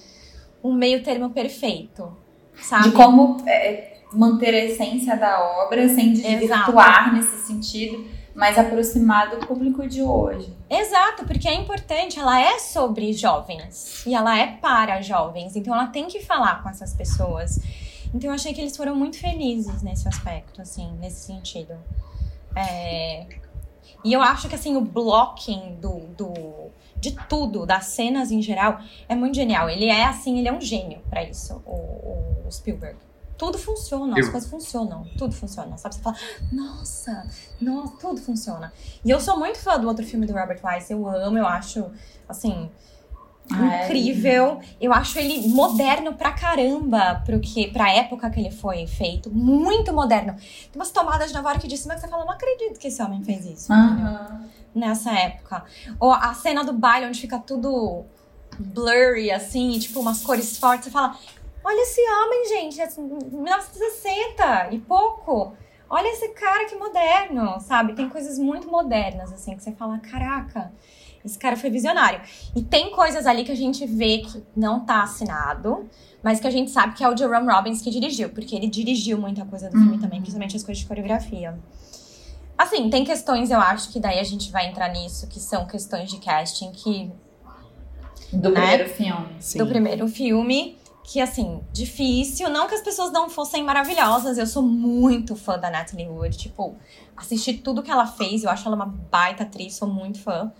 o meio termo perfeito. Sabe? De como é, manter a essência da obra sem desvirtuar nesse sentido, mas aproximar do público de hoje. Exato, porque é importante, ela é sobre jovens e ela é para jovens, então ela tem que falar com essas pessoas. Então eu achei que eles foram muito felizes nesse aspecto, assim, nesse sentido. É, E eu acho que assim, o blocking do, do, de tudo, das cenas em geral, é muito genial. Ele é assim, ele é um gênio pra isso, o, o Spielberg. Tudo funciona, as Eu- coisas funcionam, tudo funciona, sabe? Você fala, nossa, nossa, tudo funciona. E eu sou muito fã do outro filme do Robert Wise, eu amo, eu acho, assim, Ai. incrível. Eu acho ele moderno pra caramba pro que, pra época que ele foi feito. Muito moderno. Tem umas tomadas de Nova York de cima que você fala, não acredito que esse homem fez isso. Aham. Nessa época. Ou a cena do baile onde fica tudo blurry, assim, tipo umas cores fortes. Você fala, olha esse homem, gente, é 1960 e pouco. Olha esse cara que moderno, sabe? Tem coisas muito modernas, assim, que você fala, caraca, esse cara foi visionário. E tem coisas ali que a gente vê que não tá assinado, mas que a gente sabe que é o Jerome Robbins que dirigiu, porque ele dirigiu muita coisa do filme também, principalmente as coisas de coreografia. Assim, tem questões, eu acho que daí a gente vai entrar nisso, que são questões de casting que Do Né? primeiro filme. Sim. do primeiro filme. Que, assim, difícil. Não que as pessoas não fossem maravilhosas. Eu sou muito fã da Natalie Wood. Tipo, assisti tudo que ela fez. Eu acho ela uma baita atriz. Sou muito fã.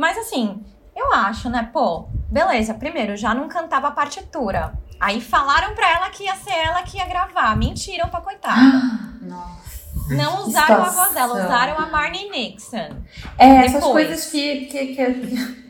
Mas, assim, eu acho, né? Pô, beleza. Primeiro, já não cantava a partitura. Aí falaram pra ela que ia ser ela que ia gravar. Mentiram pra coitada. Nossa. Não usaram a voz dela. Usaram a Marnie Nixon. É, essas Depois. coisas que, que, que,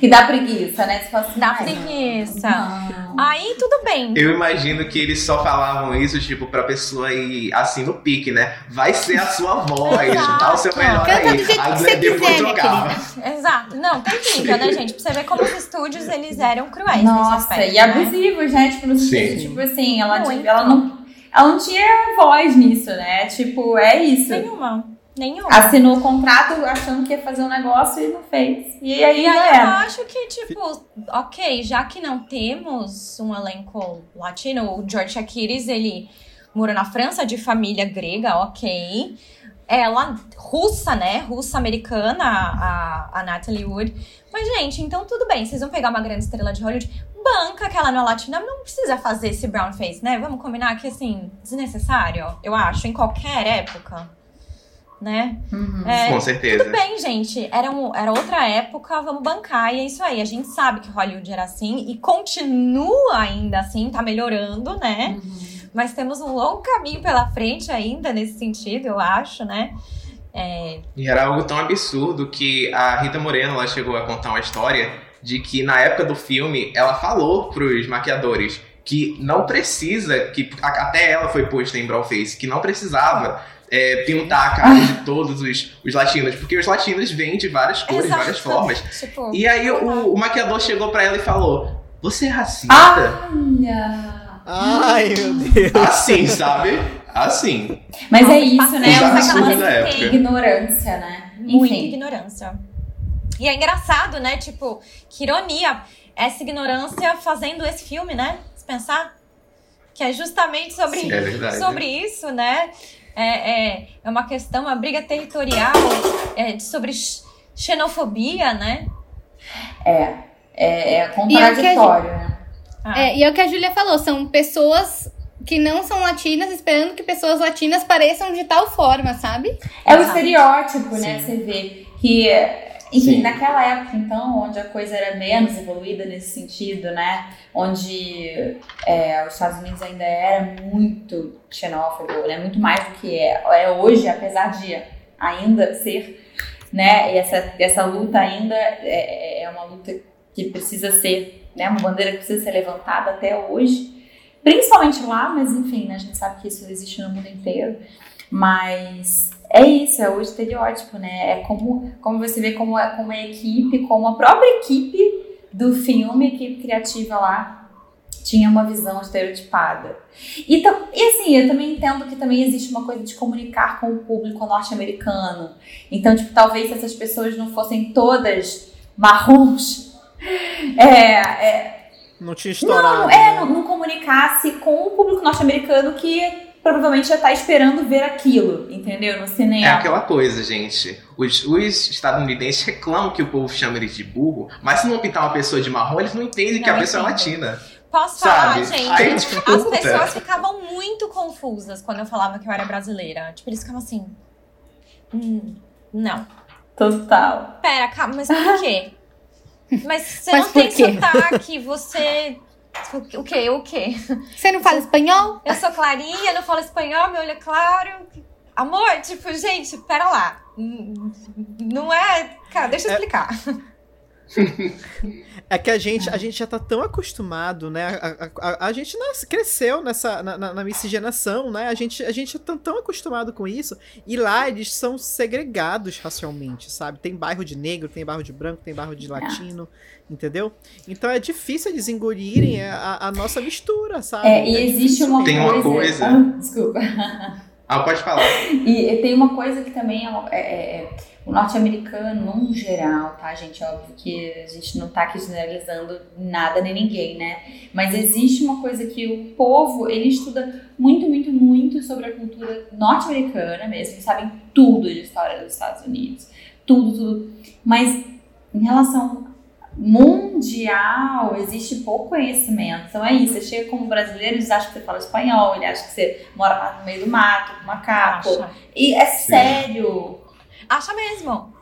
que dá preguiça, né? Você fala assim, Dá preguiça. não. Aí, tudo bem. Eu imagino que eles só falavam isso, tipo, pra pessoa ir assim no pique, né? Vai ser a sua voz, Exato. dá o seu melhor Canta aí. do jeito Aí que você quiser, minha trocava. Exato. Não, técnica, né, gente? Pra você ver como os estúdios, eles eram cruéis nesse Nossa, aspecto, e né? abusivos, né? Tipo, no sentido, tipo assim, ela, Muito. ela, não, ela não tinha voz nisso, né? Tipo, é isso. Nenhuma. Nenhuma. Assinou o contrato achando que ia fazer um negócio e não fez. E aí E aí eu era. acho que, tipo, ok, já que não temos um elenco latino, o George Shakiris, ele morou na França de família grega, ok. Ela, russa, né? Russa-americana, a, a Natalie Wood. Mas, gente, então tudo bem, vocês vão pegar uma grande estrela de Hollywood, banca que ela não é latina, não precisa fazer esse brown face, né? Vamos combinar que, assim, desnecessário, eu acho, em qualquer época, né? Uhum. É, Com certeza. tudo bem, gente. Era, um- era outra época, vamos bancar. E é isso aí. A gente sabe que Hollywood era assim e continua ainda assim, tá melhorando, né? Mas temos um longo caminho pela frente ainda nesse sentido, eu acho, né? É, E era algo tão absurdo que a Rita Moreno ela chegou a contar uma história de que na época do filme ela falou pros maquiadores que não precisa, que a- até ela foi posta em Brownface, que não precisava é, pintar a cara de todos os, os latinos, porque os latinos vêm de várias cores, exato. várias formas. Tipo, E aí o, o maquiador chegou pra ela e falou: Você é racista? Ah! Olha. Ai, meu Deus. Assim, sabe? Assim. Mas é isso, né? absurdos da aquela época. ignorância, né? muita Enfim. ignorância. E é engraçado, né? Tipo, que ironia. Essa ignorância fazendo esse filme, né? Se pensar. Que é justamente sobre Sim, é verdade. sobre isso, né? É, é, é uma questão, uma briga territorial é, sobre xenofobia, né? É, é, é contraditório, né? Ah, É, e é o que a Júlia falou, são pessoas que não são latinas esperando que pessoas latinas pareçam de tal forma, sabe? É o estereótipo, né? Sim. Você vê que, enfim, Sim. naquela época, então, onde a coisa era menos evoluída nesse sentido, né? Onde é, os Estados Unidos ainda era muito xenófobo, né? Muito mais do que é, é hoje, apesar de ainda ser, né? E essa, essa luta ainda é, é uma luta que precisa ser, né? Uma bandeira que precisa ser levantada até hoje. Principalmente lá, mas enfim, né? A gente sabe que isso existe no mundo inteiro. Mas é isso, é o estereótipo, né? É como, como você vê como a, como a equipe, como a própria equipe do filme, equipe criativa lá, tinha uma visão estereotipada. E, e assim, eu também entendo que também existe uma coisa de comunicar com o público norte-americano. Então, tipo, talvez se essas pessoas não fossem todas marrons, é, é, Não tinha estourado. não, né? é, não, não comunicasse com o público norte-americano que provavelmente já tá esperando ver aquilo, entendeu? No É cinema. aquela coisa, gente. Os, os estadunidenses reclamam que o povo chama eles de burro, mas se não pintar uma pessoa de marrom, eles não entendem que Não a pessoa é latina. Posso falar, Sabe? gente? Aí As dificulta. pessoas ficavam muito confusas quando eu falava que eu era brasileira. Tipo, eles ficavam assim. "Hum, não. Total. Pera, calma, mas por quê? Mas você Mas não tem quê? sotaque, você. O quê? O quê? Você não fala espanhol? Eu sou clarinha, não falo espanhol, meu olho é claro. Amor, tipo, gente, pera lá. Não é. Cara, deixa eu É- explicar. É que a gente, a gente já tá tão acostumado, né? A, a, a, a gente cresceu nessa, na, na, na miscigenação, né? A gente, a gente é tão, tão acostumado com isso. E lá eles são segregados racialmente, sabe? Tem bairro de negro, tem bairro de branco, tem bairro de latino, entendeu? Então é difícil eles engolirem a, a nossa mistura, sabe? É, e existe difícil uma Tem uma coisa. coisa- Ah, desculpa. Ah, pode falar. E tem uma coisa que também é, é- é- o norte-americano, no geral, tá, gente? Óbvio que a gente não tá aqui generalizando nada nem ninguém, né? Mas existe uma coisa que o povo, ele estuda muito, muito, muito sobre a cultura norte-americana mesmo. Eles sabem tudo de história dos Estados Unidos. Tudo, tudo. Mas em relação mundial, existe pouco conhecimento. Então é isso, você chega como brasileiro, eles acham que você fala espanhol, ele acha que você mora no meio do mato, com macaco. Acha. E é sério. Acha mesmo.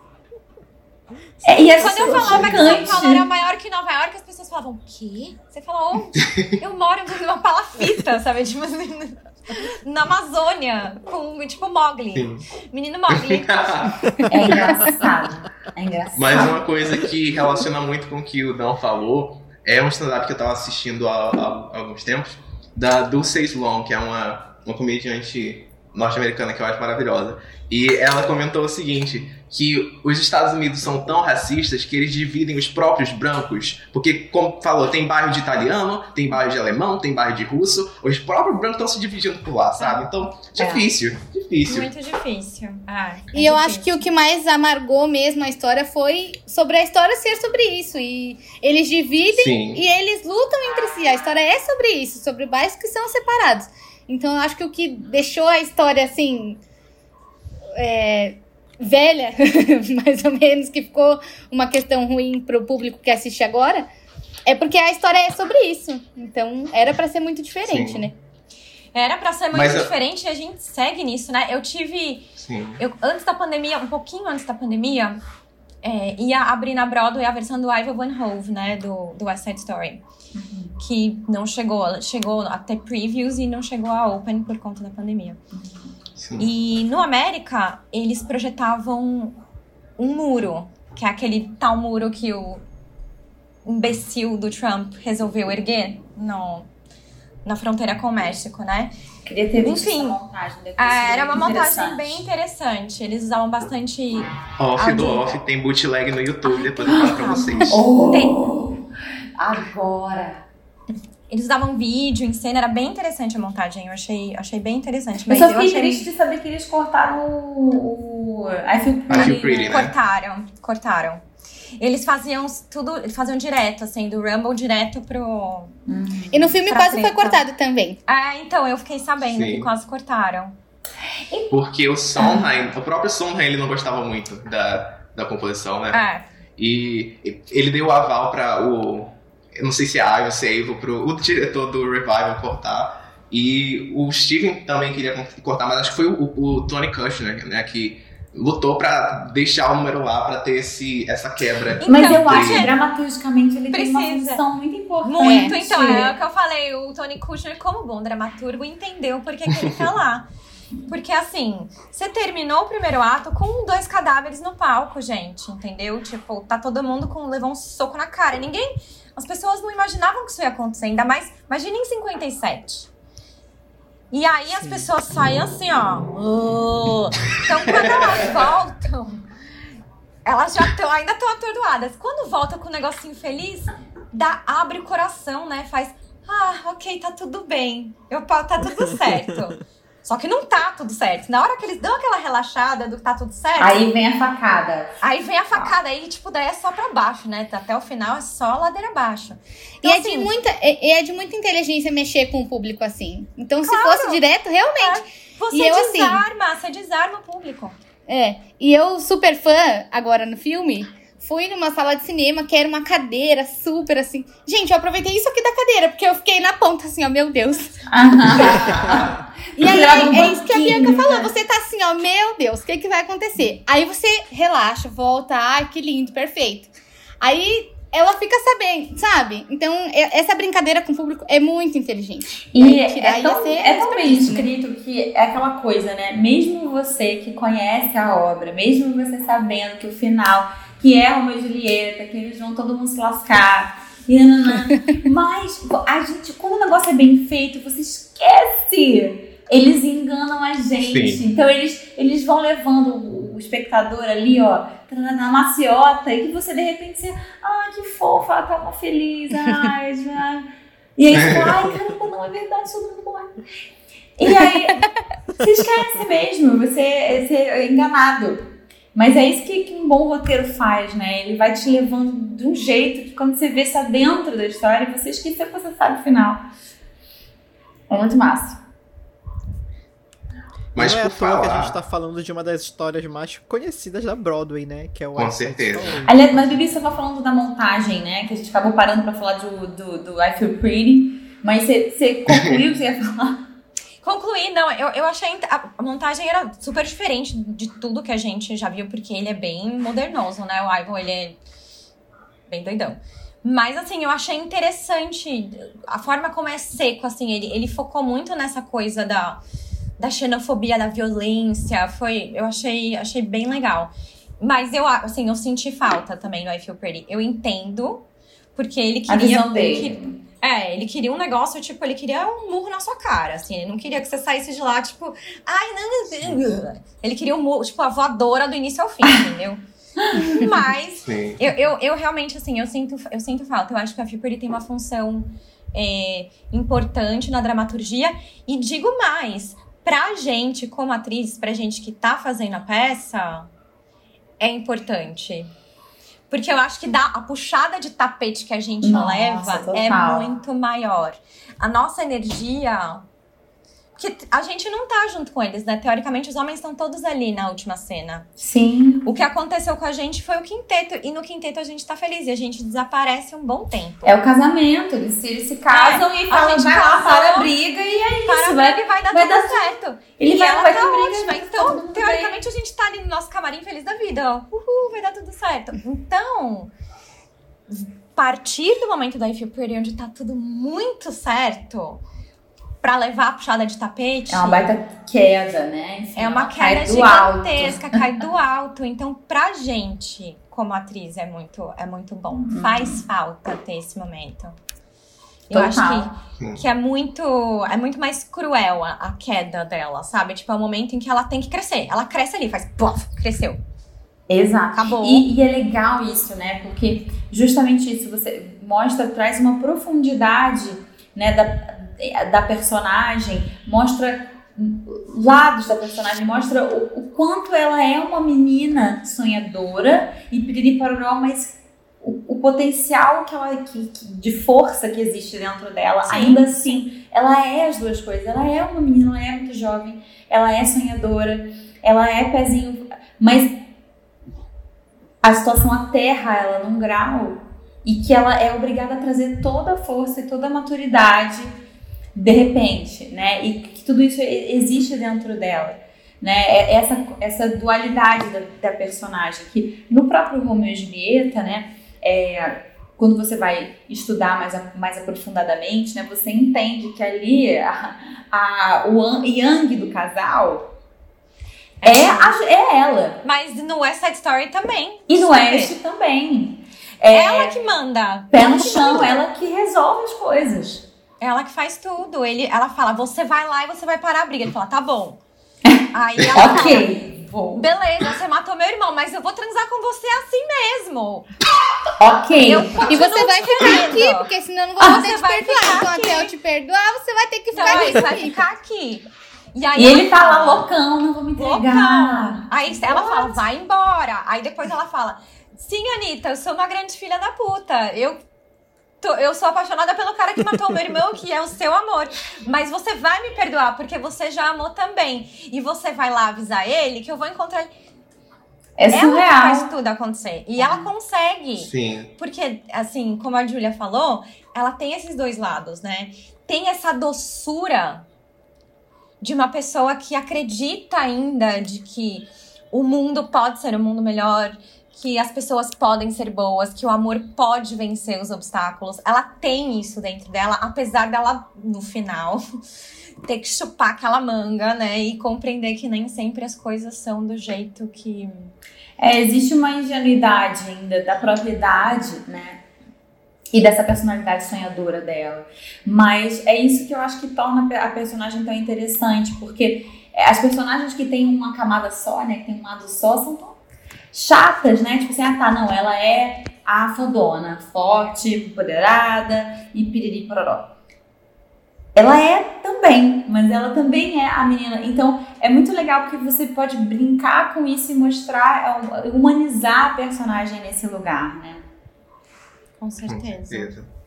É, e é Quando eu falava que São. Paulo era maior que Nova York, as pessoas falavam, o quê? Você fala onde? Eu moro em uma palafita, sabe? Tipo assim, na Amazônia, com, tipo, Mogli. Sim. Menino Mogli. É engraçado. É engraçado. Mas uma coisa que relaciona muito com o que o Dan falou é um stand-up que eu tava assistindo há, há- alguns tempos, da Dulce Sloan, que é uma, uma comediante norte-americana que eu acho maravilhosa. E ela comentou o seguinte, que os Estados Unidos são tão racistas que eles dividem os próprios brancos, porque, como falou, tem bairro de italiano, tem bairro de alemão, tem bairro de russo, os próprios brancos estão se dividindo por lá, sabe? Então, difícil, difícil. Muito difícil. Ah, é E eu difícil. acho que o que mais amargou mesmo a história foi sobre a história ser sobre isso. E eles dividem Sim. e eles lutam entre si. A história é sobre isso, sobre bairros que são separados. Então eu acho que o que deixou a história assim. é, velha, mais ou menos, que ficou uma questão ruim pro público que assiste agora, é porque a história é sobre isso. Então era pra ser muito diferente, Sim. né? Era pra ser muito Mas eu- diferente e a gente segue nisso, né? Eu tive. Sim. Eu, antes da pandemia, um pouquinho antes da pandemia, é, ia abrir na Broadway a versão do Ivan Van Hove, né? Do, do West Side Story. Que não chegou, chegou a ter previews e não chegou a open por conta da pandemia. Sim. E no América, eles projetavam um muro, que é aquele tal muro que o imbecil do Trump resolveu erguer no, na fronteira com o México, né? Queria ter visto Enfim. essa montagem. Ah, sido era uma montagem bem interessante. Eles usavam bastante. Off do off, tem bootleg no YouTube, depois eu falo pra vocês. Oh, agora. Eles usavam vídeo em cena, era bem interessante a montagem. Eu achei, achei bem interessante. Eu Mas só eu, fiquei achei. triste de saber que eles cortaram o, o I Feel Pretty. I Feel Pretty, né? Cortaram, cortaram. Eles faziam tudo, eles faziam direto, assim, do Rumble direto pro. E no filme Pra quase foi treta. cortado também. Ah, então, eu fiquei sabendo Sim. que quase cortaram. Porque o Sondheim, o próprio Sondheim, ele não gostava muito da, da composição, né? Ah, E ele deu o aval pra o. Eu não sei se é ou se é Ivo, pro o diretor do Revival cortar. E o Steven também queria cortar, mas acho que foi o, o Tony Kushner, né? Que lutou pra deixar o número lá pra ter esse, essa quebra. Mas Então, eu acho que dramaturgicamente ele tem uma Precisa. função muito importante. muito, então, é o que eu falei. O Tony Kushner, como bom dramaturgo, entendeu por que, que ele tá lá. Porque, assim, você terminou o primeiro ato com dois cadáveres no palco, gente, entendeu? Tipo, tá todo mundo com levou um soco na cara. Ninguém. As pessoas não imaginavam que isso ia acontecer, ainda mais. Imagina em 57. E aí as pessoas saem assim, ó. Então, quando elas voltam, elas já estão, ainda estão atordoadas. Quando volta com um negocinho feliz, dá, abre o coração, né? Faz, ah, ok, tá tudo bem. Eu, tá tudo certo. Só que não tá tudo certo. Na hora que eles dão aquela relaxada do que tá tudo certo, aí, Aí vem a facada. vem a facada. Aí, tipo, daí é só pra baixo, né? Até o final é só ladeira abaixo. E Então, é de assim, muita, é, é de muita inteligência mexer com o público assim. Então, se Claro. fosse direto, realmente. Você E eu, assim- desarma, você desarma o público. É. E eu, super fã, agora no filme, fui numa sala de cinema que era uma cadeira super assim. Gente, eu aproveitei isso aqui da cadeira, porque eu fiquei na ponta assim, ó, meu Deus. E aí, um é isso que a Bianca falou. né? Você tá assim, ó, meu Deus, o que que vai acontecer? Aí você relaxa, volta, ai, que lindo, perfeito. Aí ela fica sabendo, sabe? Então, é- essa brincadeira com o público é muito inteligente. E Aí é, ia tão, é tão bem né? escrito que é aquela coisa, né? Mesmo você que conhece a obra, mesmo você sabendo que o final que é Romeu e Julieta, que eles vão todo mundo se lascar. E nananã. Mas a gente, quando o negócio é bem feito, você esquece. Eles enganam a gente. Sim. Então eles, eles vão levando o, o espectador ali, ó, na maciota, e que você de repente você, ah, que fofa, ela tá uma feliz, ai, já. E aí você fala, ai, caramba, não é verdade, todo mundo morre. E aí, você esquece mesmo, você, você é enganado. Mas é isso que, que um bom roteiro faz, né? Ele vai te levando de um jeito que quando você vê está dentro da história, você esqueceu que você sabe o final. É muito massa. Mas não é por toa que a falar- gente tá falando de uma das histórias mais conhecidas da Broadway, né? Que é o Com certeza. Aliás, mas Bibi, você tava falando da montagem, né? Que a gente acabou parando pra falar do, do, do I Feel Pretty. Mas você, você concluiu o que você ia falar? Concluí, não, eu, eu achei a a montagem era super diferente de tudo que a gente já viu, porque ele é bem modernoso, né? O Ivan, ele é bem doidão. Mas, assim, eu achei interessante a forma como é seco, assim, ele, ele focou muito nessa coisa da, da xenofobia, da violência, foi, eu achei, achei bem legal. Mas eu, assim, eu senti falta também do I Feel Pretty. Eu entendo, porque ele A queria... visão ele dele. É, ele queria um negócio, tipo, ele queria um murro na sua cara, assim. Ele não queria que você saísse de lá, tipo, ai, não, não. Ele queria um murro, tipo, a voadora do início ao fim, entendeu? Mas eu, eu, eu realmente, assim, eu sinto, eu sinto falta. Eu acho que a Flipper tem uma função é, importante na dramaturgia. E digo mais, pra gente, como atriz, pra gente que tá fazendo a peça, é importante. Porque eu acho que dá, a puxada de tapete que a gente Nossa, leva é total. muito maior. A nossa energia. Porque a gente não tá junto com eles, né? Teoricamente, os homens estão todos ali na última cena. Sim. O que aconteceu com a gente foi o quinteto. E no quinteto a gente tá feliz. E a gente desaparece um bom tempo. É o casamento. Eles se, eles se casam e a falam, gente vai lá, para a briga e é Para isso. a Vai, briga e vai dar vai tudo dar certo. ele e vai, ela vai tá briga, ótima. tá Então, mundo bem. teoricamente, a gente tá ali no nosso camarim feliz da vida. ó. Uhul, vai dar tudo certo. Então, partir do momento da I Feel Pretty, onde tá tudo muito certo, pra levar a puxada de tapete... É uma baita queda, né? Enfim, É uma cai queda do alto. gigantesca, cai do alto. Então, pra gente, como atriz, é muito, é muito bom. Uhum. Faz falta ter esse momento. Eu Total. acho que, que é muito é muito mais cruel a, a queda dela, sabe? Tipo, é o momento em que ela tem que crescer. Ela cresce ali, faz plof, cresceu. Exato. Acabou. E, e é legal isso, né? Porque justamente isso você mostra, traz uma profundidade né, da, da personagem, mostra lados da personagem, mostra o, o quanto ela é uma menina sonhadora e piriri paroró, mas o, o potencial que ela, que, que- de força que existe dentro dela, Sim. ainda assim, ela é as duas coisas. Ela é uma menina, ela é muito jovem, ela é sonhadora, ela é pezinho, mas a situação aterra ela num grau e que ela é obrigada a trazer toda a força e toda a maturidade de repente, né? E que tudo isso existe dentro dela, né? É Essa, essa dualidade da, da personagem que no próprio Romeo e Julieta, né? É, quando você vai estudar mais, mais aprofundadamente, né? Você entende que ali a, a, o an- yang do casal é, a- é ela. Mas no West Side Story também. E no. Oeste também. É, Ela que manda. pé no chão, manda. ela que resolve as coisas. Ela que faz tudo. Ele, ela fala, você vai lá e você vai parar a briga. Ele fala, tá bom. Aí ela ok, vou. fala, beleza, você matou meu irmão, mas eu vou transar com você assim mesmo. Ok. E você vai ficar querendo. aqui, porque senão eu não vou Ah, poder você te vai perdoar. ficar Então, aqui. até eu te perdoar, você vai ter que ficar aí, aqui. vai ficar aqui. E, aí E ele tá lá fala, loucão, não vou me loucão. entregar. Aí ela fala, vai embora. Aí depois ela fala, sim, Anitta, eu sou uma grande filha da puta. Eu, eu sou apaixonada pelo cara que matou meu irmão, que é o seu amor. Mas você vai me perdoar, porque você já amou também. E você vai lá avisar ele que eu vou encontrar ele. É Ela surreal. faz tudo acontecer. E ela consegue. Sim. Porque, assim, como a Julia falou, ela tem esses dois lados, né? Tem essa doçura de uma pessoa que acredita ainda de que o mundo pode ser um mundo melhor, que as pessoas podem ser boas, que o amor pode vencer os obstáculos. Ela tem isso dentro dela, apesar dela, no final, ter que chupar aquela manga, né? E compreender que nem sempre as coisas são do jeito que. É, existe uma ingenuidade ainda da propriedade, né? E dessa personalidade sonhadora dela. Mas é isso que eu acho que torna a personagem tão interessante, porque é, as personagens que têm uma camada só, né? Que tem um lado só, são tão chatas, né? Tipo assim, ah tá, não, ela é a fodona, forte, empoderada e piriri pororó. Ela é também, mas ela também é a menina. Então é muito legal porque você pode brincar com isso e mostrar, é, humanizar a personagem nesse lugar, né? Com Com certeza.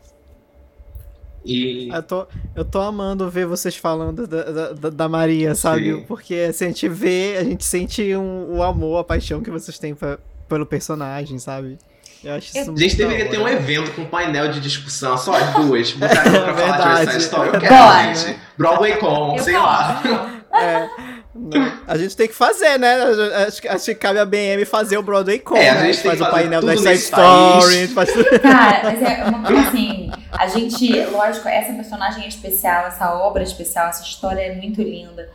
E Eu tô, eu tô amando ver vocês falando da, da- da, Maria, sabe? Sim. Porque assim, a gente vê, a gente sente um, o amor, a paixão que vocês têm pra- pelo personagem, sabe? Eu acho isso a gente deveria ter um evento com painel de discussão, só as duas, botar pra falar de Side Story. Eu Bora. quero, gente. Broadway Com, Eu sei lá. É, não. A gente tem que fazer, né? Acho, que- acho que cabe a BM fazer o Broadway Com. É, a né? gente faz o painel da Side Story, faz. Cara, mas é uma coisa assim, a gente, lógico, essa personagem é especial, essa obra é especial, essa história é muito linda.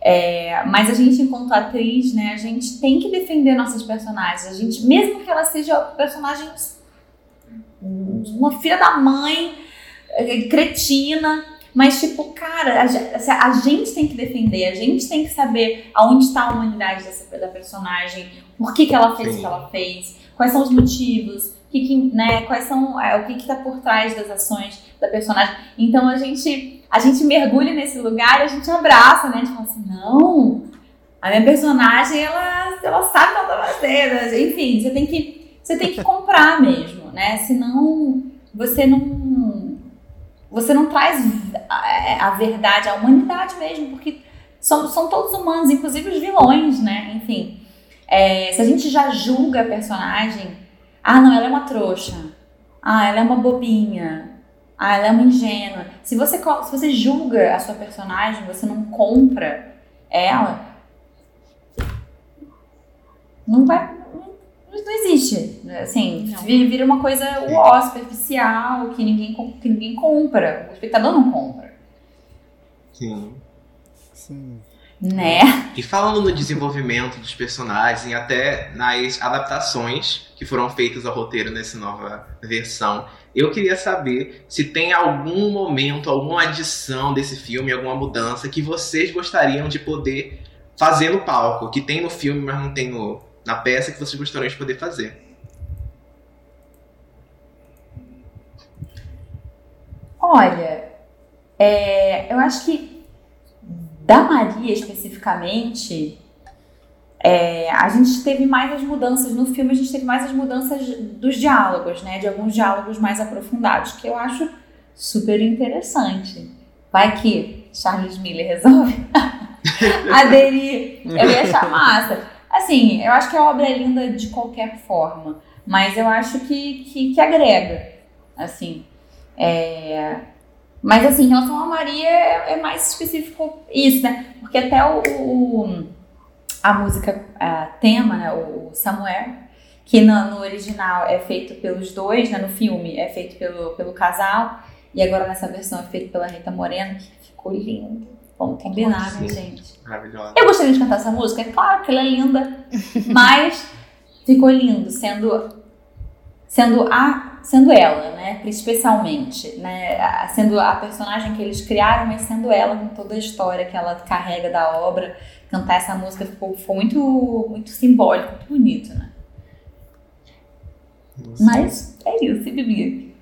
É, mas a gente, enquanto atriz, né, a gente tem que defender nossas personagens. A gente, mesmo que ela seja personagem uma filha da mãe, eh, cretina, mas tipo, cara, a, a gente tem que defender, a gente tem que saber aonde está a humanidade dessa, da personagem, por que, que ela fez o Sim. que ela fez, quais são os motivos, o que que, né, quais são é, o que está por trás das ações da personagem. Então a gente a gente mergulha nesse lugar e a gente abraça, né? Tipo assim, não, a minha personagem ela, ela sabe o que ela tá fazendo. Enfim, você tem que você tem que comprar mesmo, né? Senão você não você não traz a, a verdade, a humanidade mesmo, porque são, são todos humanos, inclusive os vilões, né? Enfim, é, se a gente já julga a personagem, ah, não, ela é uma trouxa, ah, ela é uma bobinha, ah, ela é uma ingênua. Se você, se você julga a sua personagem, você não compra ela, não vai. Não, não existe. Assim, Não. vi- vira uma coisa uó, superficial, que ninguém, que ninguém compra. O espectador não compra. Sim. Sim. Né? E falando no desenvolvimento dos personagens e até nas adaptações que foram feitas ao roteiro nessa nova versão, eu queria saber se tem algum momento, alguma adição desse filme, alguma mudança que vocês gostariam de poder fazer no palco, que tem no filme, mas não tem no, na peça, que vocês gostariam de poder fazer. Olha, é, eu acho que da Maria especificamente, é, a gente teve mais as mudanças no filme, a gente teve mais as mudanças dos diálogos, né? De alguns diálogos mais aprofundados, que eu acho super interessante. Vai que Charles Miller resolve aderir, eu ia achar massa. Assim, eu acho que a obra é linda de qualquer forma, mas eu acho que, que, que agrega, assim. É, mas assim, em relação a Maria, é, é mais específico isso, né? Porque até o, o- a música a tema, né? O Somewhere, que no, no original é feito pelos dois, né? No filme é feito pelo, pelo casal, e agora nessa versão é feito pela Rita Moreno, que ficou lindo. Vamos combinar, né, gente? Maravilhosa. Eu gostaria de cantar essa música, é claro que ela é linda, mas ficou lindo sendo sendo a sendo ela, né, especialmente, né, sendo a personagem que eles criaram, mas sendo ela com toda a história que ela carrega da obra, cantar essa música ficou, ficou muito muito simbólico, muito bonito, né? Mas é isso, Bibi.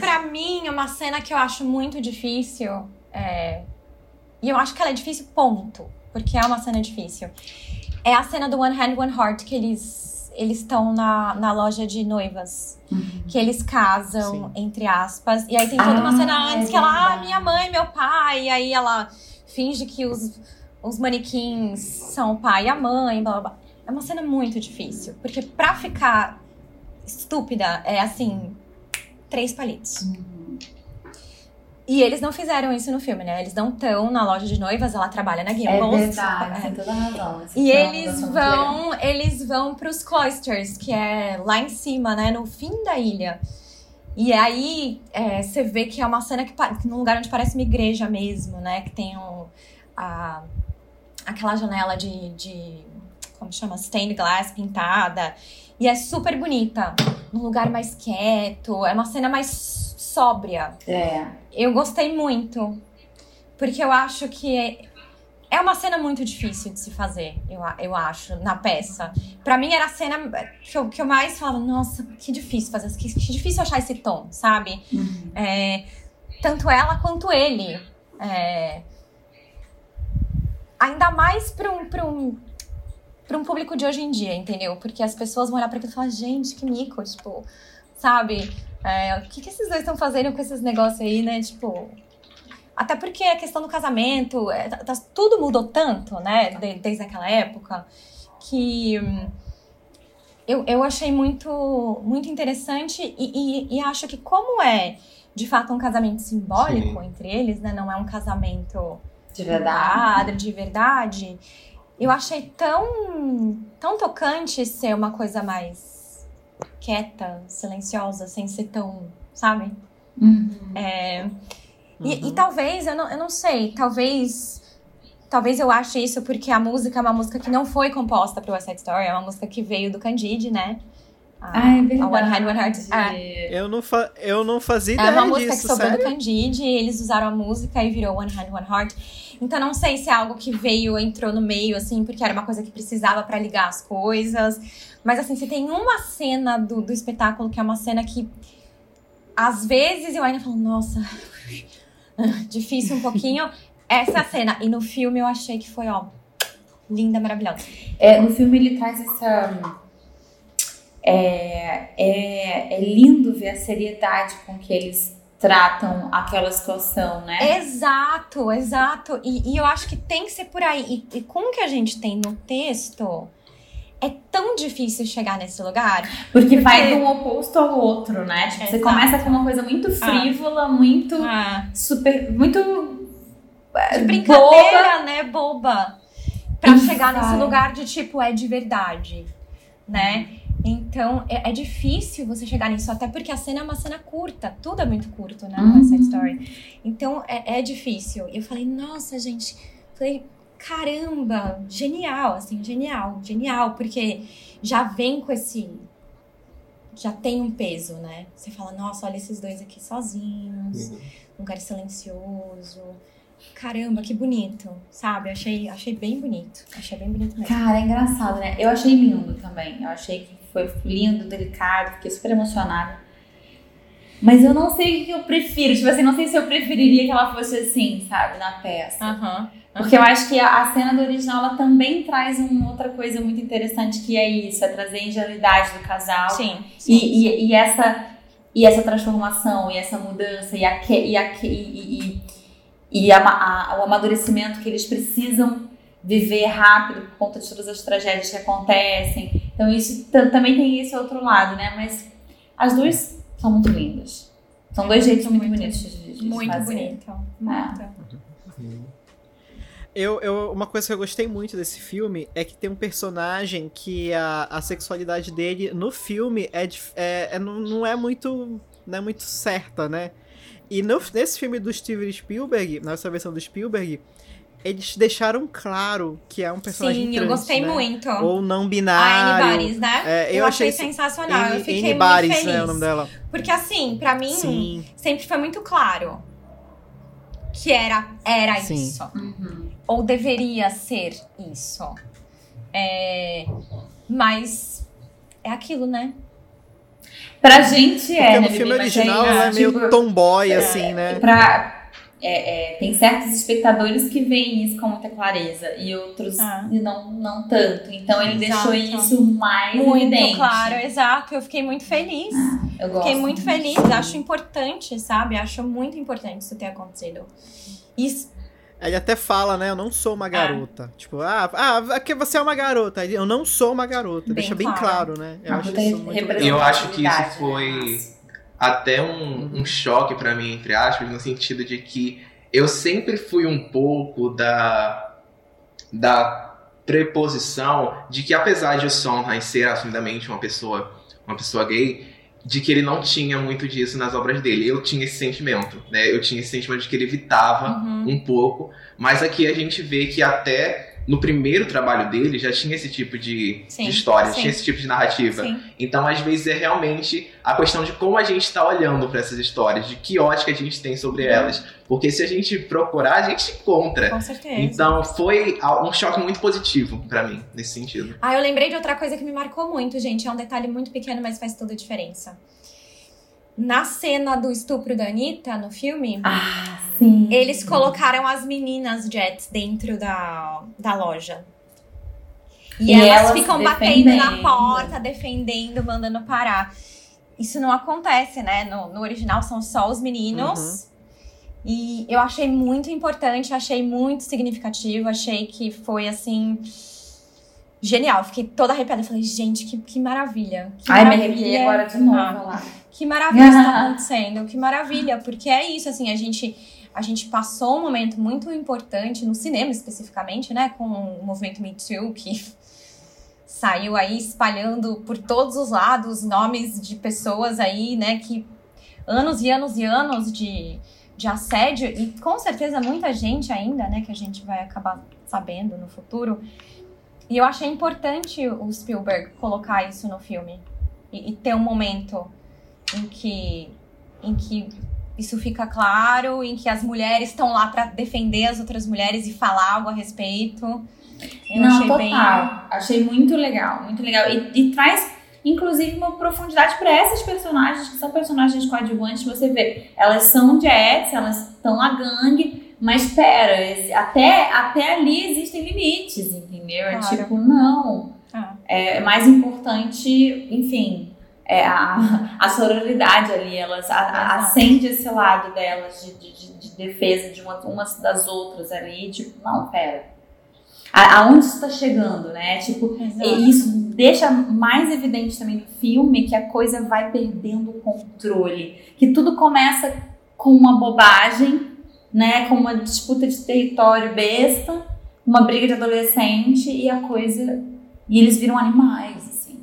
Pra mim, uma cena que eu acho muito difícil é... E eu acho que ela é difícil, ponto. Porque é uma cena difícil. É a cena do One Hand, One Heart, que eles eles estão na, na loja de noivas. Que eles casam, entre aspas. E aí tem toda uma Ah, cena é antes que ela, ah, minha mãe, meu pai. E aí ela finge que os, os manequins são o pai e a mãe, blá blá blá. É uma cena muito difícil. Porque pra ficar estúpida, é assim, três palitos. E eles não fizeram isso no filme, né? Eles não estão na loja de noivas, ela trabalha na É Gimbals. verdade, É. tem toda razão. E eles legal. vão, eles vão pros cloisters, que é lá em cima, né, no fim da ilha. E aí é, você vê que é uma cena que num lugar onde parece uma igreja mesmo, né, que tem um, a, aquela janela de, de como chama? Stained glass pintada. E é super bonita. Num lugar mais quieto. É uma cena mais sóbria. É. Eu gostei muito. Porque eu acho que é, é uma cena muito difícil de se fazer, eu, eu acho, na peça. Pra mim era a cena que eu, que eu mais falava, nossa, que difícil fazer, que, que difícil achar esse tom, sabe? É, tanto ela quanto ele. É, ainda mais pra um, pra, um, pra um público de hoje em dia, entendeu? Porque as pessoas vão olhar pra aquilo e falar, gente, que mico, tipo, sabe? É, o que, que esses dois estão fazendo com esses negócios aí, né? Tipo. Até porque a questão do casamento, é, tá- tá- tudo mudou tanto, né? de- desde aquela época, que hum, eu, eu achei muito, muito interessante e, e- e acho que como é de fato um casamento simbólico Sim. entre eles, né? Não é um casamento De verdade. de verdade. Eu achei tão, tão tocante ser uma coisa mais quieta, silenciosa, sem ser tão, sabe? Uhum. É, e, Uhum. e talvez, eu não, eu não sei, talvez. Talvez eu ache isso porque a música é uma música que não foi composta pro West Side Story, é uma música que veio do Candide, né? A, Ah, é verdade. a One Hand, One Heart. É. Eu não, fa eu não fazia É ideia uma música disso, que sobrou do sério? Candide, eles usaram a música e virou One Hand, One Heart. Então não sei se é algo que veio, entrou no meio, assim, porque era uma coisa que precisava pra ligar as coisas. Mas assim, se tem uma cena do, do espetáculo que é uma cena que às vezes eu ainda falo, nossa, difícil um pouquinho. Essa é a cena. E no filme eu achei que foi, ó, linda, maravilhosa. É, no filme ele traz essa. É, é, é lindo ver a seriedade com que eles tratam aquela situação, né? Exato, exato. E, e eu acho que tem que ser por aí. E, e com o que a gente tem no texto, é tão difícil chegar nesse lugar. Porque vai Porque- de um oposto ao outro, né? Tipo, você começa com uma coisa muito frívola, muito super. muito. é, de boba. brincadeira, né, boba. Pra E chegar nesse vai. lugar de tipo, é de verdade, né? Então, é, é difícil você chegar nisso, até porque a cena é uma cena curta, tudo é muito curto, né, Uhum. West Side Story. Então, é, é difícil. E eu falei, nossa, gente, falei, caramba, genial, assim, genial, genial, porque já vem com esse. Já tem um peso, né? Você fala, nossa, olha esses dois aqui sozinhos, um lugar silencioso. Caramba, que bonito, sabe? Achei, achei bem bonito. Achei bem bonito mesmo. Cara, é engraçado, né? Eu achei lindo também. Eu achei que foi lindo, delicado, fiquei super emocionada. Mas eu não sei o que eu prefiro. Tipo assim, não sei se eu preferiria que ela fosse assim, sabe, na peça. Aham. Porque eu acho que a, a cena do original ela também traz uma outra coisa muito interessante que é isso, é trazer a ingenuidade do casal. Sim. sim. E, e, e essa e essa transformação e essa mudança e, a, e, a, e, e, e a- o amadurecimento que eles precisam viver rápido por conta de todas as tragédias que acontecem. Então isso também tem esse outro lado, né? Mas as duas são muito lindas. São dois jeitos muito, Muito, bonitos de, de Muito fazer. bonito. Muito. Eu, eu, uma coisa que eu gostei muito desse filme é que tem um personagem que a, a sexualidade dele no filme é, é, é- não, não é muito não é muito certa, né? E no- nesse filme do Steven Spielberg, nessa versão do Spielberg, eles deixaram claro que é um personagem Sim, eu trans, gostei né? muito. Ou não A binário. Annie Baris, né? É, eu eu achei sensacional. eu Anne- fiquei Anne muito feliz. né, o nome dela. Porque assim, pra mim, Sim. sempre foi muito claro que era, era Sim. isso. Uhum. Ou deveria ser isso. É, mas é aquilo, né? Pra gente é, Porque né, no Bibi? filme original aí, ela é tipo, meio tomboy, assim, né? pra, é, é, tem certos espectadores que veem isso com muita clareza e outros Ah. não, não tanto. Então ele Exato. deixou isso mais Muito evidente. claro, exato. Eu fiquei muito feliz. Eu gosto. Fiquei muito feliz. Acho importante, sabe? Acho muito importante isso ter acontecido. Isso, Ele até fala, né? Eu não sou uma garota. Tipo, ah, ah, aqui você é uma garota. Eu não sou uma garota. Bem Deixa bem claro. claro, né? Eu Uma acho eu acho que isso Representatividade, foi né? Até um, um choque pra mim, entre aspas, no sentido de que eu sempre fui um pouco da, da preposição de que apesar de o Sondheim ser assumidamente uma pessoa, uma pessoa gay, de que ele não tinha muito disso nas obras dele. Eu tinha esse sentimento, né? Eu tinha esse sentimento de que ele evitava Uhum. um pouco, mas aqui a gente vê que até no primeiro trabalho dele já tinha esse tipo de, Sim, de história, sim. tinha esse tipo de narrativa. Sim. Então, às vezes, é realmente a questão de como a gente está olhando para essas histórias, de que ótica a gente tem sobre elas. Porque se a gente procurar, a gente encontra. Com certeza. Então, foi um choque muito positivo para mim, nesse sentido. Ah, eu lembrei de outra coisa que me marcou muito, gente. É um detalhe muito pequeno, mas faz toda a diferença. Na cena do estupro da Anitta, no filme, Ah, sim. eles colocaram as meninas Jets dentro da, da loja. E, E elas, elas ficam batendo na porta, defendendo, mandando parar. Isso não acontece, né? No, no original são só os meninos. E eu achei muito importante, achei muito significativo, achei que foi assim. Genial, fiquei toda arrepiada. Falei, gente, que, que maravilha. Que Ai, me maravilha. arrepiei agora de novo Ah. lá. Que maravilha está acontecendo, que maravilha, porque é isso, assim, a gente, a gente passou um momento muito importante no cinema especificamente, né, com o movimento Me Too, que saiu aí espalhando por todos os lados nomes de pessoas aí, né, que anos e anos e anos de, de assédio, e com certeza muita gente ainda, né, que a gente vai acabar sabendo no futuro. E eu achei importante o Spielberg colocar isso no filme. E, e ter um momento em que, em que isso fica claro, em que as mulheres estão lá para defender as outras mulheres e falar algo a respeito. Eu Não, achei total. bem. Achei muito legal, muito legal. E, e traz, inclusive, uma profundidade para essas personagens, que são personagens coadjuvantes. Você vê, elas são jets, elas estão na gangue, mas espera, esse- até, até ali existem limites, entendeu? É Claro. tipo, não. Ah. É mais importante, enfim, é a, a sororidade ali, elas a- acende esse lado delas de, de, de- de defesa de uma, umas das outras ali, tipo, não, pera. A- Aonde isso tá chegando, né? Tipo, e isso deixa mais evidente também no filme que a coisa vai perdendo o controle. Que tudo começa com uma bobagem, né? Com uma disputa de território besta, uma briga de adolescente e a coisa. E eles viram animais, assim.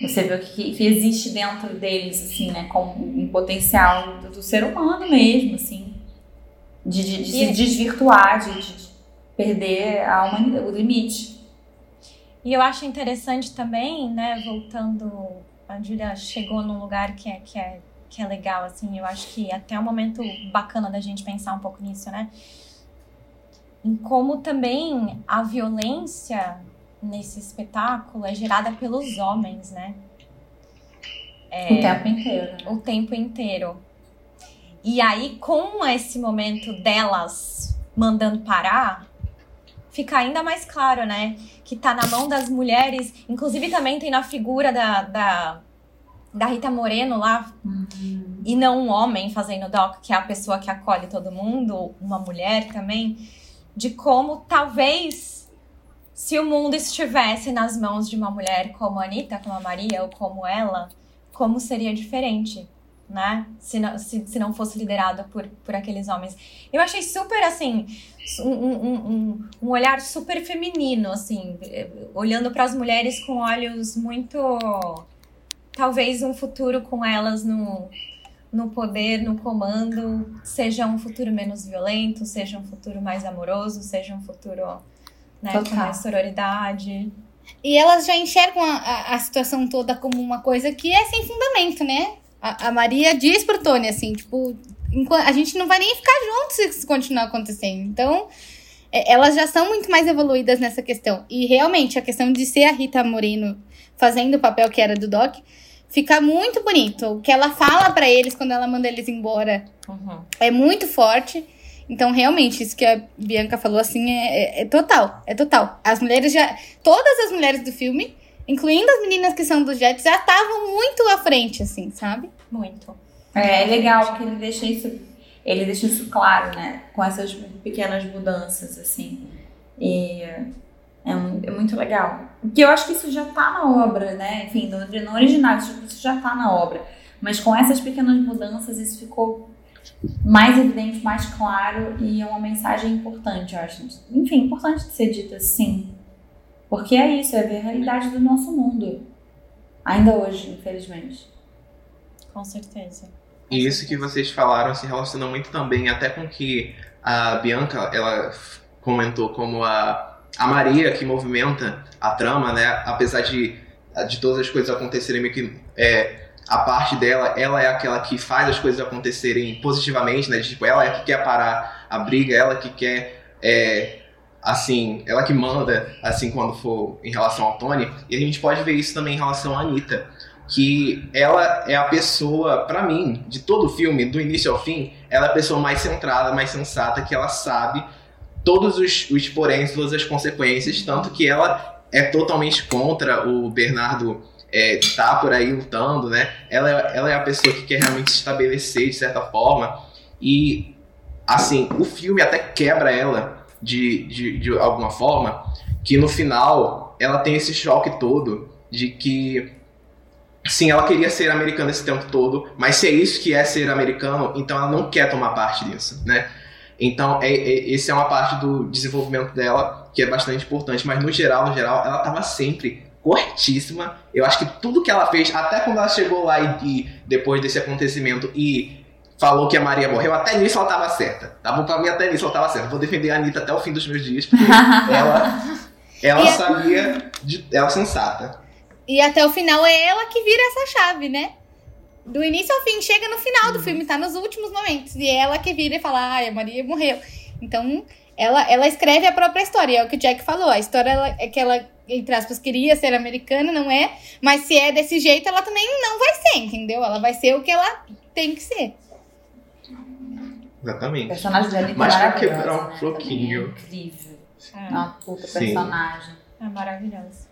Você vê o que, que existe dentro deles, assim, né? Com um potencial do, do ser humano mesmo, assim. De, de- de se E- desvirtuar, de, de- de perder a humanidade, o limite. E eu acho interessante também, né, voltando, a Julia chegou num lugar que é, que é, que é legal, assim, eu acho que até é um momento bacana da gente pensar um pouco nisso, né? Em como também a violência nesse espetáculo é gerada pelos homens, né? O tempo inteiro. né? o tempo inteiro. E aí, com esse momento delas mandando parar, fica ainda mais claro, né? Que tá na mão das mulheres. Inclusive, também tem na figura da, da, da Rita Moreno lá, e não um homem fazendo doc, que é a pessoa que acolhe todo mundo, uma mulher também, de como talvez se o mundo estivesse nas mãos de uma mulher como a Anitta, como a Maria ou como ela, como seria diferente, né? Se não, se, se não fosse liderada por, por aqueles homens. Eu achei super, assim, um, um, um, um olhar super feminino, assim, olhando para as mulheres com olhos muito. Talvez um futuro com elas no, no poder, no comando, seja um futuro menos violento, seja um futuro mais amoroso, seja um futuro né, com mais sororidade. E elas já enxergam a, a, a situação toda como uma coisa que é sem fundamento, né? A, a Maria diz pro Tony assim, tipo, a gente não vai nem ficar juntos se isso continuar acontecendo. Então, é, elas já são muito mais evoluídas nessa questão. E realmente, a questão de ser a Rita Moreno fazendo o papel que era do Doc, fica muito bonito. O que ela fala pra eles quando ela manda eles embora é muito forte. Então, realmente, isso que a Bianca falou, assim, é, é- é total. É total. As mulheres já. Todas as mulheres do filme, incluindo as meninas que são dos Jets, já estavam muito à frente, assim, sabe? Muito. É, é legal porque ele deixa isso, ele deixa isso claro, né? Com essas pequenas mudanças, assim. E é, mu- é muito legal. Porque eu acho que isso já tá na obra, né? Enfim, no, no original, isso isso já tá na obra. Mas com essas pequenas mudanças, isso ficou mais evidente, mais claro e é uma mensagem importante, eu acho. Enfim, importante de ser dita, sim. Porque é isso, é ver a realidade do nosso mundo. Ainda hoje, infelizmente. Com certeza. E isso que vocês falaram se relaciona muito também até com que a Bianca, ela comentou como a, a Maria que movimenta a trama, né? Apesar de, de todas as coisas acontecerem meio que é, a parte dela, ela é aquela que faz as coisas acontecerem positivamente, né? Tipo, ela é que quer parar a briga, ela que quer é, assim, ela que manda, assim, quando for em relação ao Tony. E a gente pode ver isso também em relação à Anitta. Que ela é a pessoa, pra mim, de todo o filme, do início ao fim, ela é a pessoa mais centrada, mais sensata, que ela sabe todos os, os poréns, todas as consequências, tanto que ela é totalmente contra o Bernardo é, tá por aí lutando, né? Ela, é- ela é a pessoa que quer realmente se estabelecer de certa forma. E, assim, o filme até quebra ela de, de, de alguma forma, que no final ela tem esse choque todo de que, sim, ela queria ser americana esse tempo todo, mas se é isso que é ser americano, então ela não quer tomar parte disso, né? Então, é, é, esse é uma parte do desenvolvimento dela que é bastante importante, mas no geral, no geral, ela estava sempre corretíssima. Eu acho que tudo que ela fez, até quando ela chegou lá e, e depois desse acontecimento e falou que a Maria morreu, até nisso ela estava certa. Tá bom? Pra mim, até nisso ela estava certa. Vou defender a Anitta até o fim dos meus dias, porque ela, ela sabia, de, ela é sensata. E até o final é ela que vira essa chave, né? Do início ao fim, chega no final Uhum. do filme, tá nos últimos momentos. E é ela que vira e fala, ai, a Maria morreu. Então, ela, ela escreve a própria história. É o que o Jack falou. A história ela- é que ela, entre aspas, queria ser americana, não é? Mas se é desse jeito, ela também não vai ser, entendeu? Ela vai ser o que ela tem que ser. O Exatamente. personagem dela é Mas pra quebrar um pouquinho. É incrível. É, Uma puta Sim. personagem. é maravilhoso.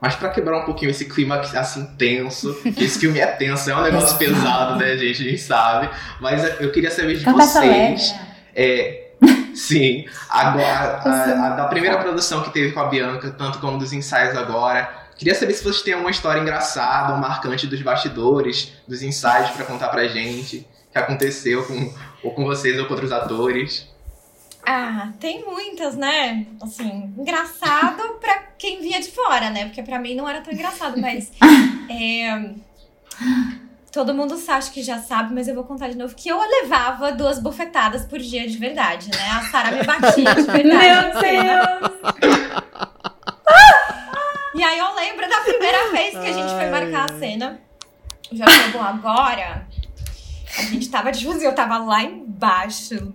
Mas pra quebrar um pouquinho esse clima assim tenso, que esse filme é tenso, é um negócio pesado, né, gente? A gente sabe. Mas eu queria saber de vocês. né? É, sim, agora, a, a da primeira produção que teve com a Bianca, tanto como dos ensaios agora. Queria saber se vocês têm uma história engraçada ou marcante dos bastidores, dos ensaios pra contar pra gente, que aconteceu com, ou com vocês ou com outros atores. Ah, tem muitas, né? Assim, engraçado pra quem via de fora, né? Porque pra mim não era tão engraçado, mas. é, todo mundo acha que já sabe, mas eu vou contar de novo que eu levava duas bofetadas por dia de verdade, né? A Sara me batia de verdade. Meu. Deus! E aí eu lembro da primeira vez que a gente foi marcar a cena. Já bom, agora a gente tava, tipo assim, eu tava lá embaixo,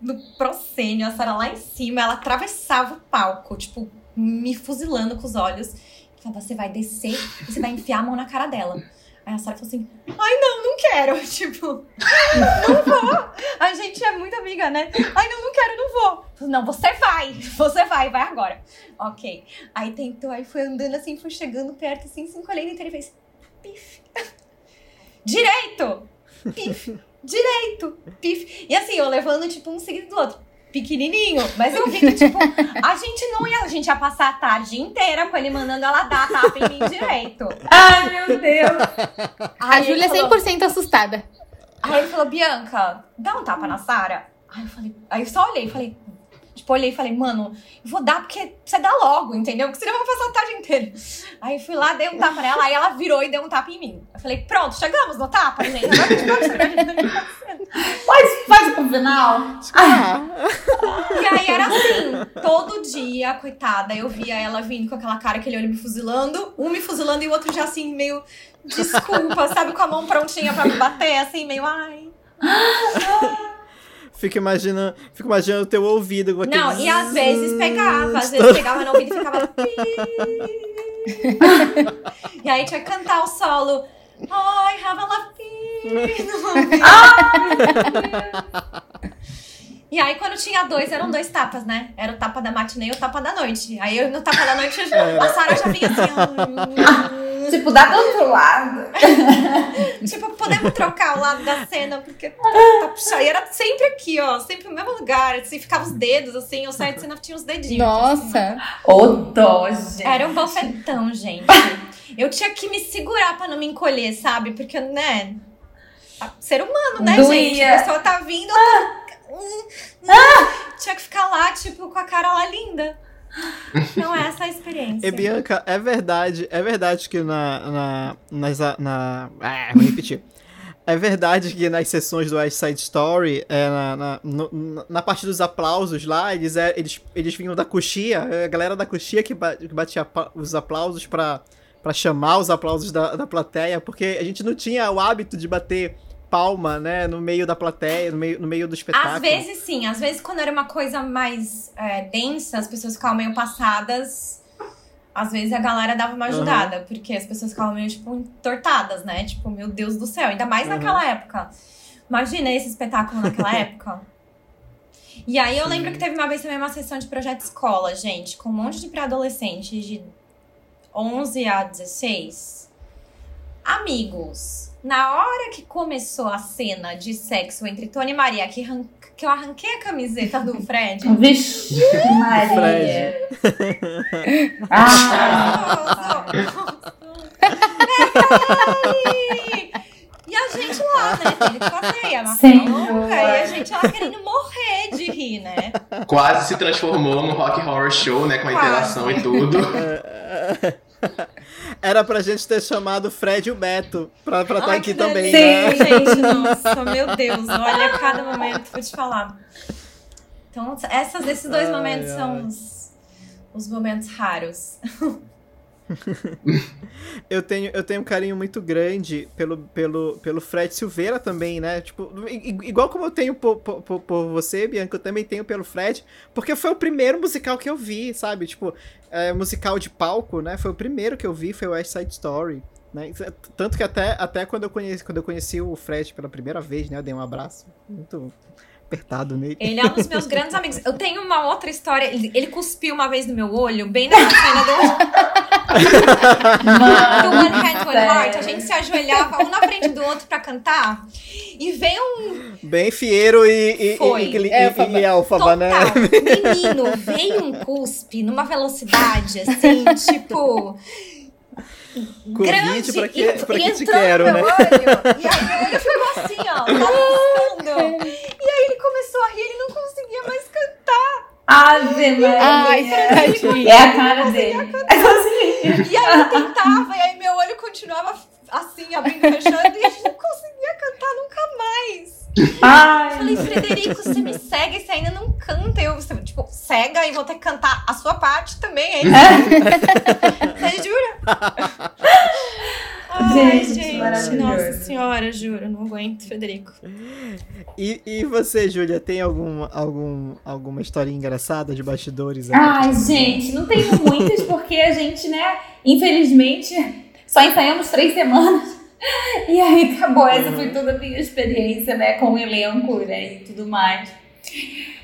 no proscênio, a Sara lá em cima, ela atravessava o palco, tipo, me fuzilando com os olhos. Falava, você vai descer e você vai enfiar a mão na cara dela. Aí a Sara falou assim, ai não, não quero, tipo, não vou. A gente é muito amiga, né? Ai não, não quero, não vou. Falei, Não, você vai, você vai, vai agora. Ok. Aí tentou, aí foi andando assim, foi chegando perto, assim, se encolhendo inteiro e fez pif. Direito! Pif. Direito! Pif. E assim, eu levando, tipo, um seguido do outro. Pequenininho. Mas eu vi que, tipo, a gente não ia. A gente ia passar a tarde inteira com ele mandando ela dar tapa em mim direito. Ai, meu Deus! A Aí ele Júlia é falou- 100% assustada. Aí ele falou, Bianca, dá um tapa na Sara. Aí eu falei, aí eu só olhei, falei, tipo, olhei e falei, mano, vou dar porque você dá logo, entendeu? Porque senão eu vou passar a tarde inteira. Aí fui lá, dei um tapa nela, aí ela virou e deu um tapa em mim. Eu falei, pronto, chegamos no tapa, gente. Agora a gente pode chegar. Faz, faz pro final. Ah, E aí era assim, todo dia, coitada, eu via ela vindo com aquela cara, aquele olho me fuzilando, um me fuzilando e o outro já assim, meio desculpa, sabe, com a mão prontinha pra me bater, assim, meio ai. Fico imaginando, fico imaginando o teu ouvido com aquele Não, e às vezes pegava, às vezes pegava no ouvido e ficava. e aí tinha que cantar o solo. Ai, have a lapino. E aí, quando tinha dois, eram dois tapas, né? Era o tapa da matinê e o tapa da noite. Aí, eu, no tapa da noite, a Sara já vinha assim. Tipo, dá do outro lado. tipo, podemos trocar o lado da cena, porque tá, tá puxado. E era sempre aqui, ó. Sempre no mesmo lugar. Assim, ficava os dedos, assim. Eu saía de cena, tinha os dedinhos. assim. Nossa. Ô, dó, gente. Era um bofetão, gente. Eu tinha que me segurar pra não me encolher, sabe? Porque, né? Ser humano, né, Doía. gente? A pessoa tá vindo, eu tô... Hum. Tinha que ficar lá, tipo, com a cara lá linda. Não é essa a experiência. E Bianca, é verdade, é verdade que na. na, nas, na ah, vou repetir. É verdade que nas sessões do West Side Story, é, na, na, no- na parte dos aplausos lá, eles, é, eles, eles vinham da coxia, a galera da coxia que, ba- que batia os aplausos pra, pra chamar os aplausos da, da plateia, porque a gente não tinha o hábito de bater palma, né, no meio da plateia, no meio, no meio do espetáculo. Às vezes sim, às vezes quando era uma coisa mais é, densa, as pessoas ficavam meio passadas. Às vezes a galera dava uma ajudada, porque as pessoas ficavam meio, tipo, entortadas, né? Tipo, meu Deus do céu, ainda mais Uhum. naquela época. Imagina esse espetáculo naquela época. E aí eu lembro que teve uma vez também uma sessão de projeto escola, gente, com um monte de pré-adolescentes de 11 a 16. Amigos, na hora que começou a cena de sexo entre Tony e Maria, que, que eu arranquei a camiseta do Fred. Vixe, Maria. Ah, Peraí! E a gente lá, né? Teve que fazer, a nossa Senhor. louca, e a gente lá querendo morrer de rir, né? Quase se transformou no Rock Horror Show, né? Com a Quase. interação e tudo. Era pra gente ter chamado o Fred e o Beto pra estar Ai, aqui também, delícia, né? gente, nossa, meu Deus, olha cada momento, vou te falar. Então, essas, esses dois Ai, momentos ai. são os, os momentos raros. Eu tenho, eu tenho um carinho muito grande pelo, pelo, pelo Fred Silveira também, né? Tipo, igual como eu tenho por, por, por- por você, Bianca, eu também tenho pelo Fred, porque foi o primeiro musical que eu vi, sabe? Tipo, é, musical de palco, né? Foi o primeiro que eu vi, foi o West Side Story. Né? Tanto que até, até quando, eu conheci, quando eu conheci o Fred pela primeira vez, né? Eu dei um abraço muito apertado nele. Ele é um dos meus grandes amigos. Eu tenho uma outra história. Ele, ele cuspiu uma vez no meu olho, bem na cena do, do One Hand, One Heart. A gente se ajoelhava um na frente do outro pra cantar. E veio um Bem Fiero e, e, Foi. e, e, e, e Elfaba, né? Menino, veio um cuspe numa velocidade assim, tipo. Covid, grande pra que, e, pra e que te quero, né? olho. E aí meu olho ficou assim, ó. E aí ele começou a rir, ele não conseguia mais cantar. Ave Maria. Ai. É a cara dele. É assim. E aí ele tentava, e aí meu olho continuava assim, abrindo e fechando, e a gente não conseguia cantar nunca mais. Eu Ai, falei, Frederico, você me cega e você ainda não canta. Eu, você, tipo, cega e vou ter que cantar a sua parte também, é isso? Você jura? Ai, Gente, nossa senhora, juro, não aguento, Frederico. E, e você, Júlia, tem algum, algum, alguma historinha engraçada de bastidores? aí? Ai, gente, não tenho muitas porque a gente, né, infelizmente, só ensaiamos três semanas. E aí acabou. Essa foi toda a minha experiência, né, com o elenco, né, e tudo mais.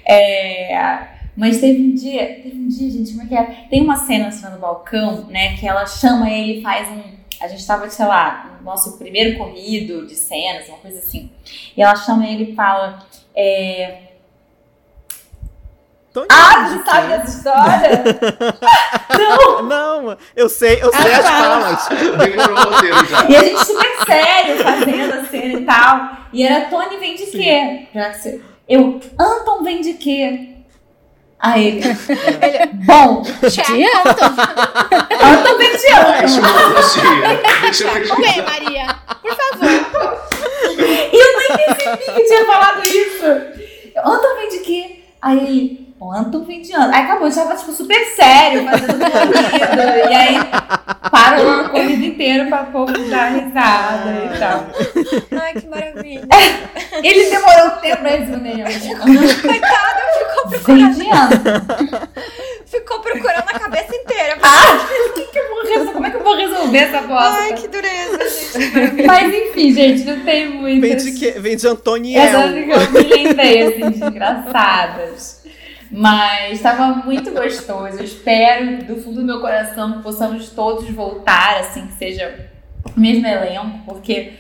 É, mas teve um dia, teve um dia, gente, como é que é? Tem uma cena assim no balcão, né, que ela chama ele e faz um. A gente tava, sei lá, no nosso primeiro corrido de cenas, uma coisa assim. E ela chama ele e fala. É, Tony ah, você sabe dessa história? Não, eu sei, eu sei Ah, as falas. E a gente super sério fazendo a cena e tal. E era Tony vem de quê? Eu, Anton vem de quê? Aí ele, bom. Anton vem de Anton. Etimologia. Deixa eu Vamos ver, pesquisar. Maria. Por favor. E eu nem percebi que tinha falado isso. Anton vem de quê? Aí o vem de Anton. Aí acabou, já tava tipo, super sério, fazendo corrida. E aí parou a corrida inteira pra povo dar risada e tal. Ai, que maravilha. Ele demorou tempo pra responder. Coitado, ficou procurando, de Anton. ficou procurando a cabeça inteira. Ah, que que eu vou resolver? como é que eu vou resolver essa bosta? Ai, que dureza, gente. Mas enfim, gente, não tem muitas. Vem de, que, vem de Antoniel. Essas que eu me lembrei, assim, de engraçadas. Mas estava muito gostoso. Eu espero, do fundo do meu coração, que possamos todos voltar, assim, que seja o mesmo elenco, porque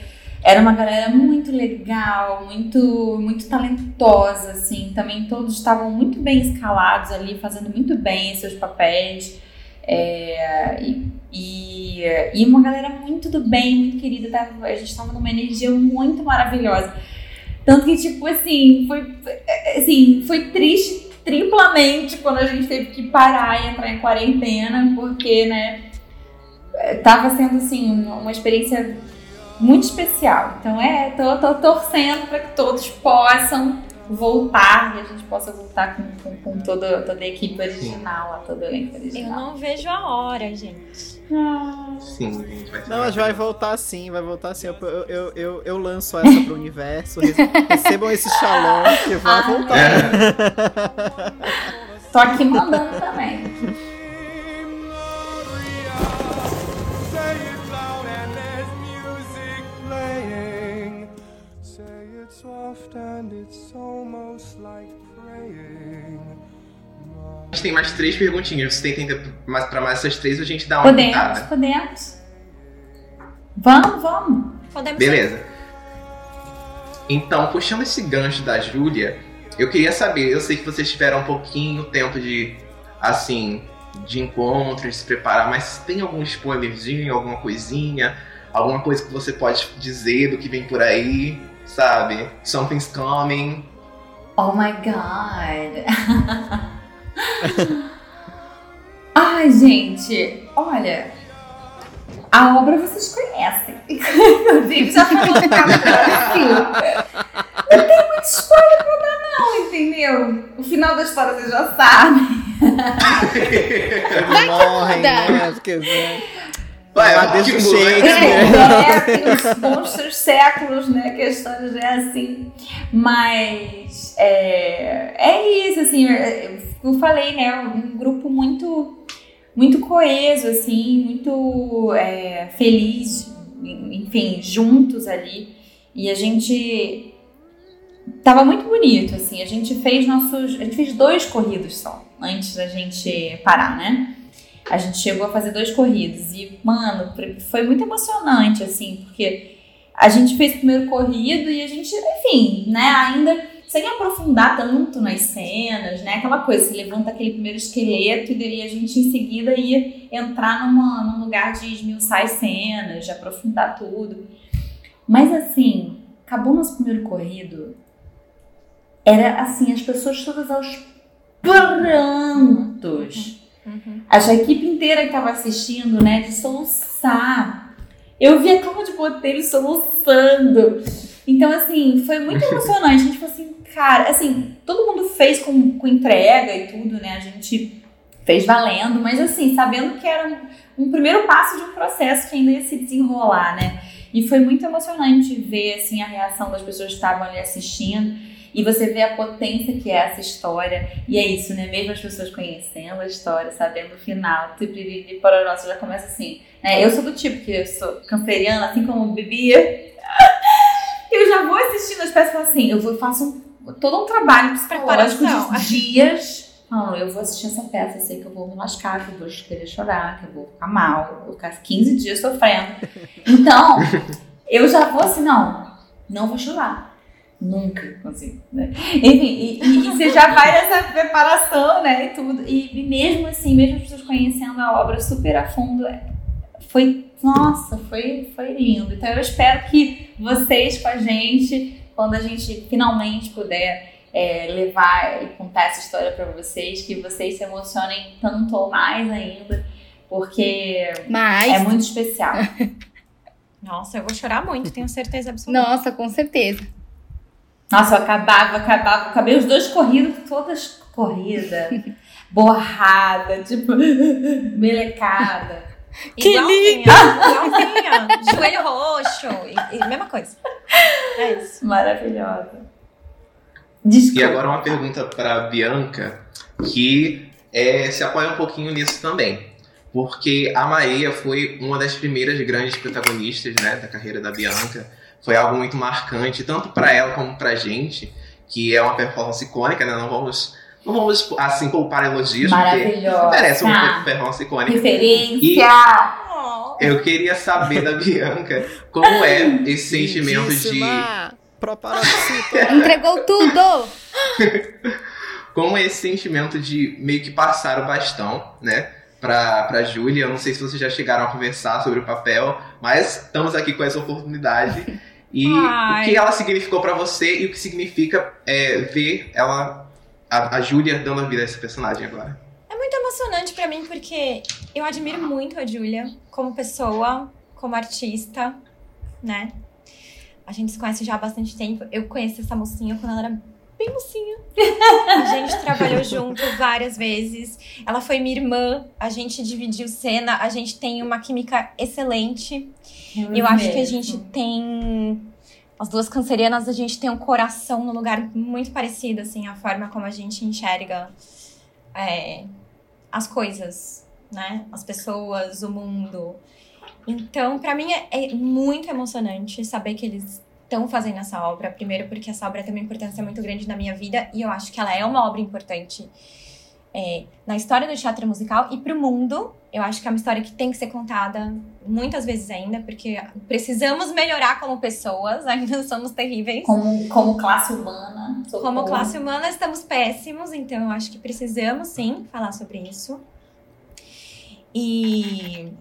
era uma galera muito legal, muito, muito talentosa, assim. Também todos estavam muito bem escalados ali, fazendo muito bem seus papéis. É, e, e, e uma galera muito do bem, muito querida. Tava- a gente tava numa energia muito maravilhosa. Tanto que, tipo, assim, foi, assim, foi triste triplamente quando a gente teve que parar e entrar em quarentena, porque, né, tava sendo, assim, uma uma experiência muito especial. Então é, tô, tô torcendo para que todos possam voltar e a gente possa voltar com, com, com toda, toda a equipe original, lá, todo o elenco Eu original. não vejo a hora, gente. Sim, gente, vai Não, mas vai voltar sim, vai voltar sim. Eu, eu, eu, eu lanço essa pro universo. Re- Recebam esse shalom que vai Ah. voltar. Tô aqui mandando também. A gente tem mais três perguntinhas. Você tem tempo mais pra mais essas três ou a gente dá uma Podemos, pintada? podemos. Vamos, vamos. Podemos Beleza. Então, puxando esse gancho da Júlia, eu queria saber, eu sei que vocês tiveram um pouquinho tempo de, assim, de encontro, de se preparar, mas tem algum spoilerzinho, alguma coisinha, alguma coisa que você pode dizer do que vem por aí, sabe? Something's coming. Oh my god. Ai, gente, olha. A obra vocês conhecem. Inclusive, já falou no Brasil. Não tem muito spoiler pra dar, não, entendeu? O final da história vocês já sabem. Eles morrem, né? Vai, Lá desde o né? Shakespeare. É, tem uns bons três séculos, né? Que a história já é assim. Mas é, é isso, assim, é- eu falei, né? Um grupo muito, muito coeso, assim, muito é, feliz, enfim, juntos ali. E a gente tava muito bonito, assim. A gente fez nossos. A gente fez dois corridos só, antes da gente parar, né? A gente chegou a fazer dois corridos. E, mano, foi muito emocionante, assim, porque a gente fez o primeiro corrido e a gente, enfim, né, ainda sem aprofundar tanto nas cenas, né? Aquela coisa, você levanta aquele primeiro esqueleto e daí a gente em seguida ia entrar numa, num lugar de esmiuçar as cenas, de aprofundar tudo. Mas assim, acabou nosso primeiro corrido, era assim, as pessoas todas aos prantos. Uhum. A equipe inteira que tava assistindo, né, de soluçar. Eu vi a Cláudia Botelho soluçando. Então, assim, foi muito emocionante. A gente falou assim, cara, assim, todo mundo fez com, com entrega e tudo, né? A gente fez valendo, mas assim, sabendo que era um, um primeiro passo de um processo que ainda ia se desenrolar, né? E foi muito emocionante ver, assim, a reação das pessoas que estavam ali assistindo. E você vê a potência que é essa história. E é isso, né? Mesmo as pessoas conhecendo a história, sabendo o final, tipiriri, pororó, você já começa assim. Né? Eu sou do tipo que eu sou canceriana, assim como o Bibi. Eu já vou assistindo as peças e falo assim, eu vou, faço um- todo um trabalho psicológico de dias. Não, eu vou assistir essa peça, eu sei que eu vou me lascar, que eu vou querer chorar, que eu vou ficar mal, eu vou ficar 15 dias sofrendo. Então, eu já vou assim, não, não vou chorar. Nunca consigo. Né? Enfim, e, e- e você já vai nessa preparação, né? E tudo. E, e mesmo assim, mesmo as pessoas conhecendo a obra super a fundo, é- foi. Nossa, foi, foi lindo. Então eu espero que vocês com a gente, quando a gente finalmente puder é, levar e contar essa história pra vocês, que vocês se emocionem tanto ou mais ainda, porque Mas, é muito especial. Nossa, eu vou chorar muito, tenho certeza absoluta. nossa, com certeza. Nossa, eu acabava, acabava, acabei os dois corridos, todas corrida, borrada, tipo, melecada. Que igualzinha, igualzinha. Joelho roxo, e, e mesma coisa. É isso. Maravilhosa. Desculpa. E agora uma pergunta para Bianca, que é, se apoia um pouquinho nisso também. Porque a Maria foi uma das primeiras grandes protagonistas né, da carreira da Bianca. Foi algo muito marcante, tanto para ela como pra gente, que é uma performance icônica, né? Não vamos, não vamos assim, poupar elogios, porque Maravilhosa. merece uma performance icônica. Referência. Oh, Eu queria saber da Bianca como é esse sentimento de. Entregou tudo! Como é esse sentimento de meio que passar o bastão, né? Pra, pra Júlia. Eu não sei se vocês já chegaram a conversar sobre o papel, mas estamos aqui com essa oportunidade. E Ai. o que ela significou pra você e o que significa é, ver ela, a, a Júlia, dando a vida a esse personagem agora. É muito emocionante pra mim porque eu admiro muito a Júlia como pessoa, como artista. né? A gente se conhece já há bastante tempo. Eu conheci essa mocinha quando ela era bem mocinha. A gente trabalhou junto várias vezes. Ela foi minha irmã. A gente dividiu cena. A gente tem uma química excelente. Eu acho que a gente tem. As duas cancerianas, a gente tem um coração no lugar muito parecido, assim, a forma como a gente enxerga é, as coisas, né? As pessoas, o mundo. Então, pra mim é, é muito emocionante saber que eles estão fazendo essa obra. Primeiro, porque essa obra tem uma importância muito grande na minha vida e eu acho que ela é uma obra importante é, na história do teatro musical e pro mundo. Eu acho que é uma história que tem que ser contada muitas vezes ainda, porque precisamos melhorar como pessoas, ainda somos terríveis. Como, como classe humana. Como socorro. classe humana, estamos péssimos, então eu acho que precisamos sim falar sobre isso. E.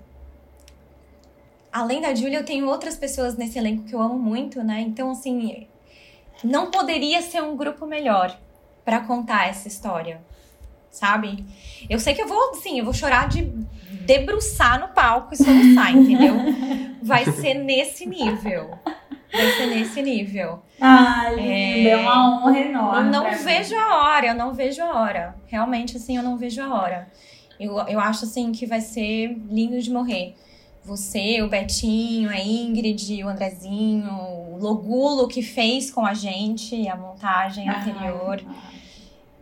Além da Julia, eu tenho outras pessoas nesse elenco que eu amo muito, né? Então, assim, não poderia ser um grupo melhor pra contar essa história, sabe? Eu sei que eu vou, sim, eu vou chorar de debruçar no palco e soluçar, entendeu? Vai ser nesse nível. Vai ser nesse nível. Ai, lindo, é... uma honra enorme. Eu não pra mim. vejo a hora, eu não vejo a hora. Realmente, assim, eu não vejo a hora. Eu, eu acho, assim, que vai ser lindo de morrer. Você, o Betinho, a Ingrid, o Andrezinho, o Logulo que fez com a gente a montagem anterior.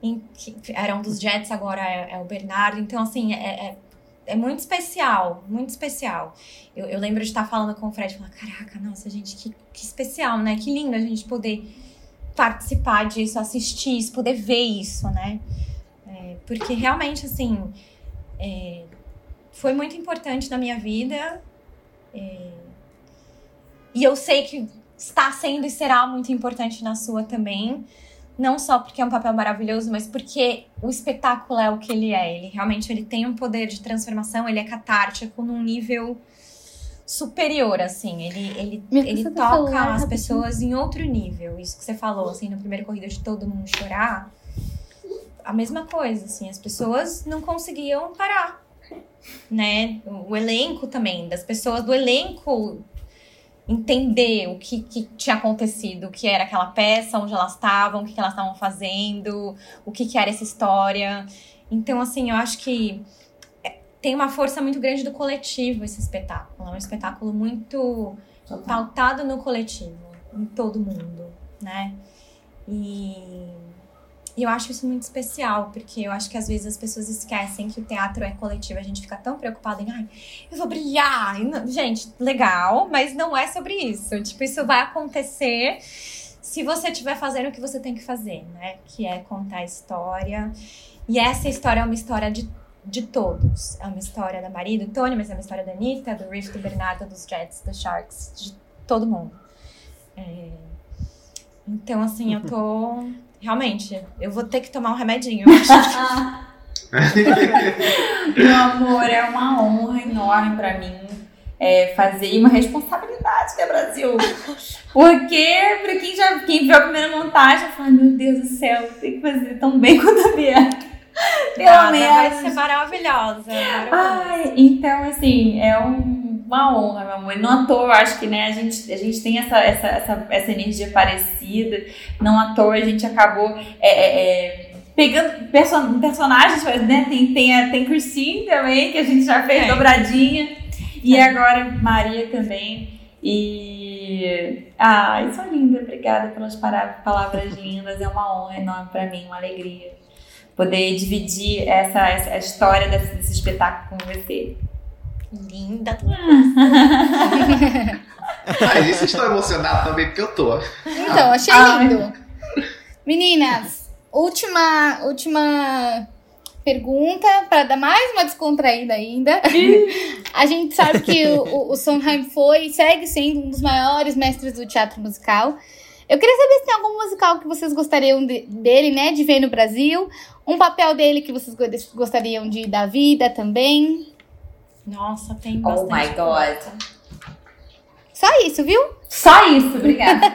Em que era um dos Jets, agora é, é o Bernardo. Então, assim, é, é, é muito especial, muito especial. Eu, eu lembro de estar falando com o Fred falar: caraca, nossa, gente, que, que especial, né? Que lindo a gente poder participar disso, assistir isso, poder ver isso, né? É, porque realmente, assim, é, foi muito importante na minha vida. é, e eu sei que está sendo e será muito importante na sua também. Não só porque é um papel maravilhoso, mas porque o espetáculo é o que ele é. Ele realmente ele tem um poder de transformação, ele é catártico num nível superior, assim. Ele, ele, ele toca as pessoas em outro nível. Isso que você falou, assim, no primeiro corrida de todo mundo chorar. A mesma coisa, assim, as pessoas não conseguiam parar, né? O, o elenco também, das pessoas do elenco entender o que, que tinha acontecido, o que era aquela peça, onde elas estavam, o que, que elas estavam fazendo, o que, que era essa história. Então, assim, eu acho que é, tem uma força muito grande do coletivo esse espetáculo. É um espetáculo muito pautado no coletivo, em todo mundo, né? E, e eu acho isso muito especial, porque eu acho que às vezes as pessoas esquecem que o teatro é coletivo. A gente fica tão preocupado em, ai, eu vou brilhar. Não- gente, legal, mas não é sobre isso. Tipo, isso vai acontecer se você estiver fazendo o que você tem que fazer, né? Que é contar a história. E essa história é uma história de, de todos. É uma história da Maria, do Tony, mas é uma história da Anitta, do Riff, do Bernardo, dos Jets, dos Sharks, de todo mundo. É, Então, assim, eu tô. Realmente, eu vou ter que tomar um remedinho. Meu amor, é uma honra enorme pra mim é, fazer e uma responsabilidade, né, Brasil? Porque, pra quem já quem viu a primeira montagem, eu falo, meu Deus do céu, tem que fazer tão bem quanto a Bianca. Pelo Nada, vai menos. ser maravilhosa. maravilhosa. Ai, então, assim, é um- uma honra, meu amor. Não à toa, acho que né, a, gente, a gente tem essa, essa, essa, essa energia parecida. Não à toa a gente acabou é, é, é, pegando person personagens, né? Tem, tem, a, tem Christine também, que a gente já fez É. dobradinha. E agora Maria também. E. Ai, sou linda. Obrigada pelas para- palavras lindas. É uma honra enorme pra mim, uma alegria. Poder dividir essa, essa a história desse, desse espetáculo com você. Linda. Mas isso estou emocionado também porque eu tô. Então, achei Ai. lindo. Meninas, última, última pergunta para dar mais uma descontraída ainda. A gente sabe que o, o, Sondheim foi e segue sendo um dos maiores mestres do teatro musical. Eu queria saber se tem algum musical que vocês gostariam de- dele, né, de ver no Brasil. Um papel dele que vocês go- gostariam de dar vida também. Nossa, tem Oh bastante. my God. coisa. Só isso, viu? Só isso, obrigada.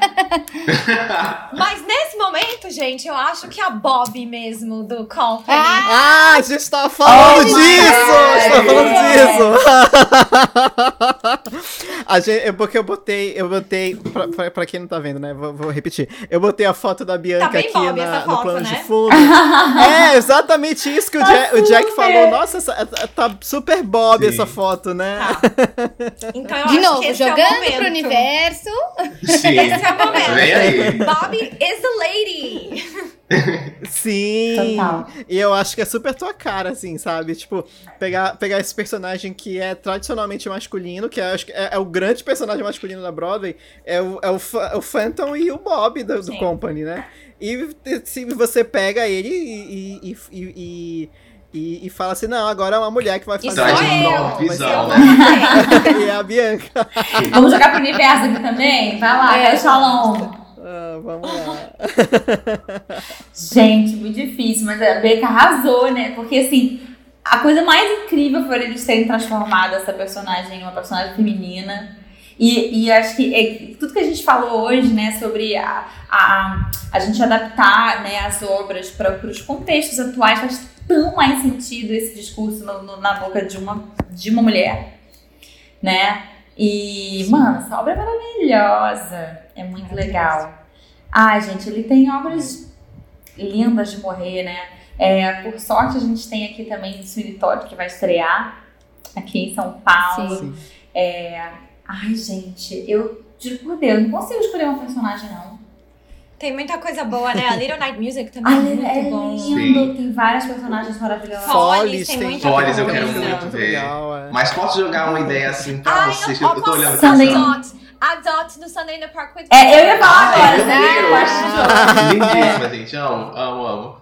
Mas nesse momento, gente, eu acho que a Bob mesmo do Company. Ah, Ah, a gente tava falando Oh disso! A gente tava falando disso! a gente, é porque eu botei, eu botei, pra, pra, pra quem não tá vendo, né? Vou, vou repetir. Eu botei a foto da Bianca bem aqui Bob na- essa no foto, plano né? de fundo. é, exatamente isso que o, Jack, o Jack super. falou. Nossa, essa- tá super Bob Sim. essa foto, né? Tá. Então eu de acho novo, que esse é o jogando momento. pro universo. Sim. Esse é o momento. Vem aí. Bob is the lady. Sim! Total. E eu acho que é super tua cara, assim, sabe? Tipo, pegar, pegar esse personagem que é tradicionalmente masculino, que é, acho que é, é o grande personagem masculino da Broadway, é o, é o, Fa- o Phantom e o Bob do, do. Company, né? E se você pega ele e, e, e, e, e- e fala assim, não, agora é uma mulher que vai fazer. sou Traz um eu. visão, né? e é a Bianca. Vamos jogar pro universo aqui também? Vai lá, É. é. Shalom. Ah, vamos lá. Gente, muito difícil, mas a Beca arrasou, né? Porque assim, a coisa mais incrível foi eles terem transformado essa personagem em uma personagem feminina. E, e acho que é, tudo que a gente falou hoje, né, sobre a, a, a gente adaptar né, as obras para os contextos atuais, faz tão mais sentido esse discurso no- no- na boca de uma, de uma mulher, né? E, mano, essa obra é maravilhosa. É muito legal. Ai, gente, ele tem obras lindas de morrer, né? É, por sorte, a gente tem aqui também o Todd, que vai estrear aqui em São Paulo. Sim. É, ai, gente, eu juro por Deus, não consigo escolher uma personagem, não. Tem muita coisa boa, né? A Little Night Music também Ai, é muito é bom. lindo, tem várias personagens maravilhosas. Follies, tem muita Follies eu quero muito ver. legal, é. Mas posso jogar uma ideia assim pra Ai, vocês? eu, Eu tô olhando. Sunday- a Dot. Do Sunday in the Park with É, eu ia falar Ai, agora, meu né? Eu acho. Lindíssima, gente. Amo, amo, amo.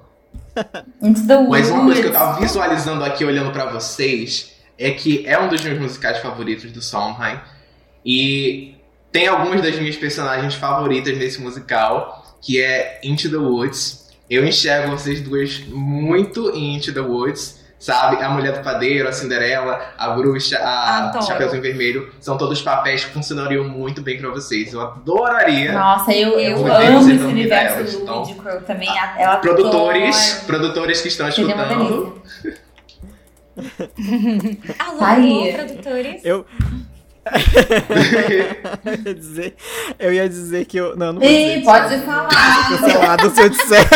Into the Mas uma coisa que eu tava visualizando aqui, olhando pra vocês, é que é um dos meus musicais favoritos do Sondheim. E tem algumas das minhas personagens favoritas nesse musical, que é Into the Woods. Eu enxergo vocês duas muito em Into the Woods. Sabe? A Mulher do Padeiro, a Cinderela, a Bruxa, a Adoro. Chapeuzinho Vermelho. São todos papéis que funcionariam muito bem pra vocês. Eu adoraria. Nossa, eu, eu Eu amo esse universo delas, então. lúdico. Eu também a- ela Produtores, adora. produtores que estão escutando. Alô, aí. produtores. Eu... eu ia dizer, eu ia dizer que eu. Não, não. Ih, pode falar. Cancelado se eu disser.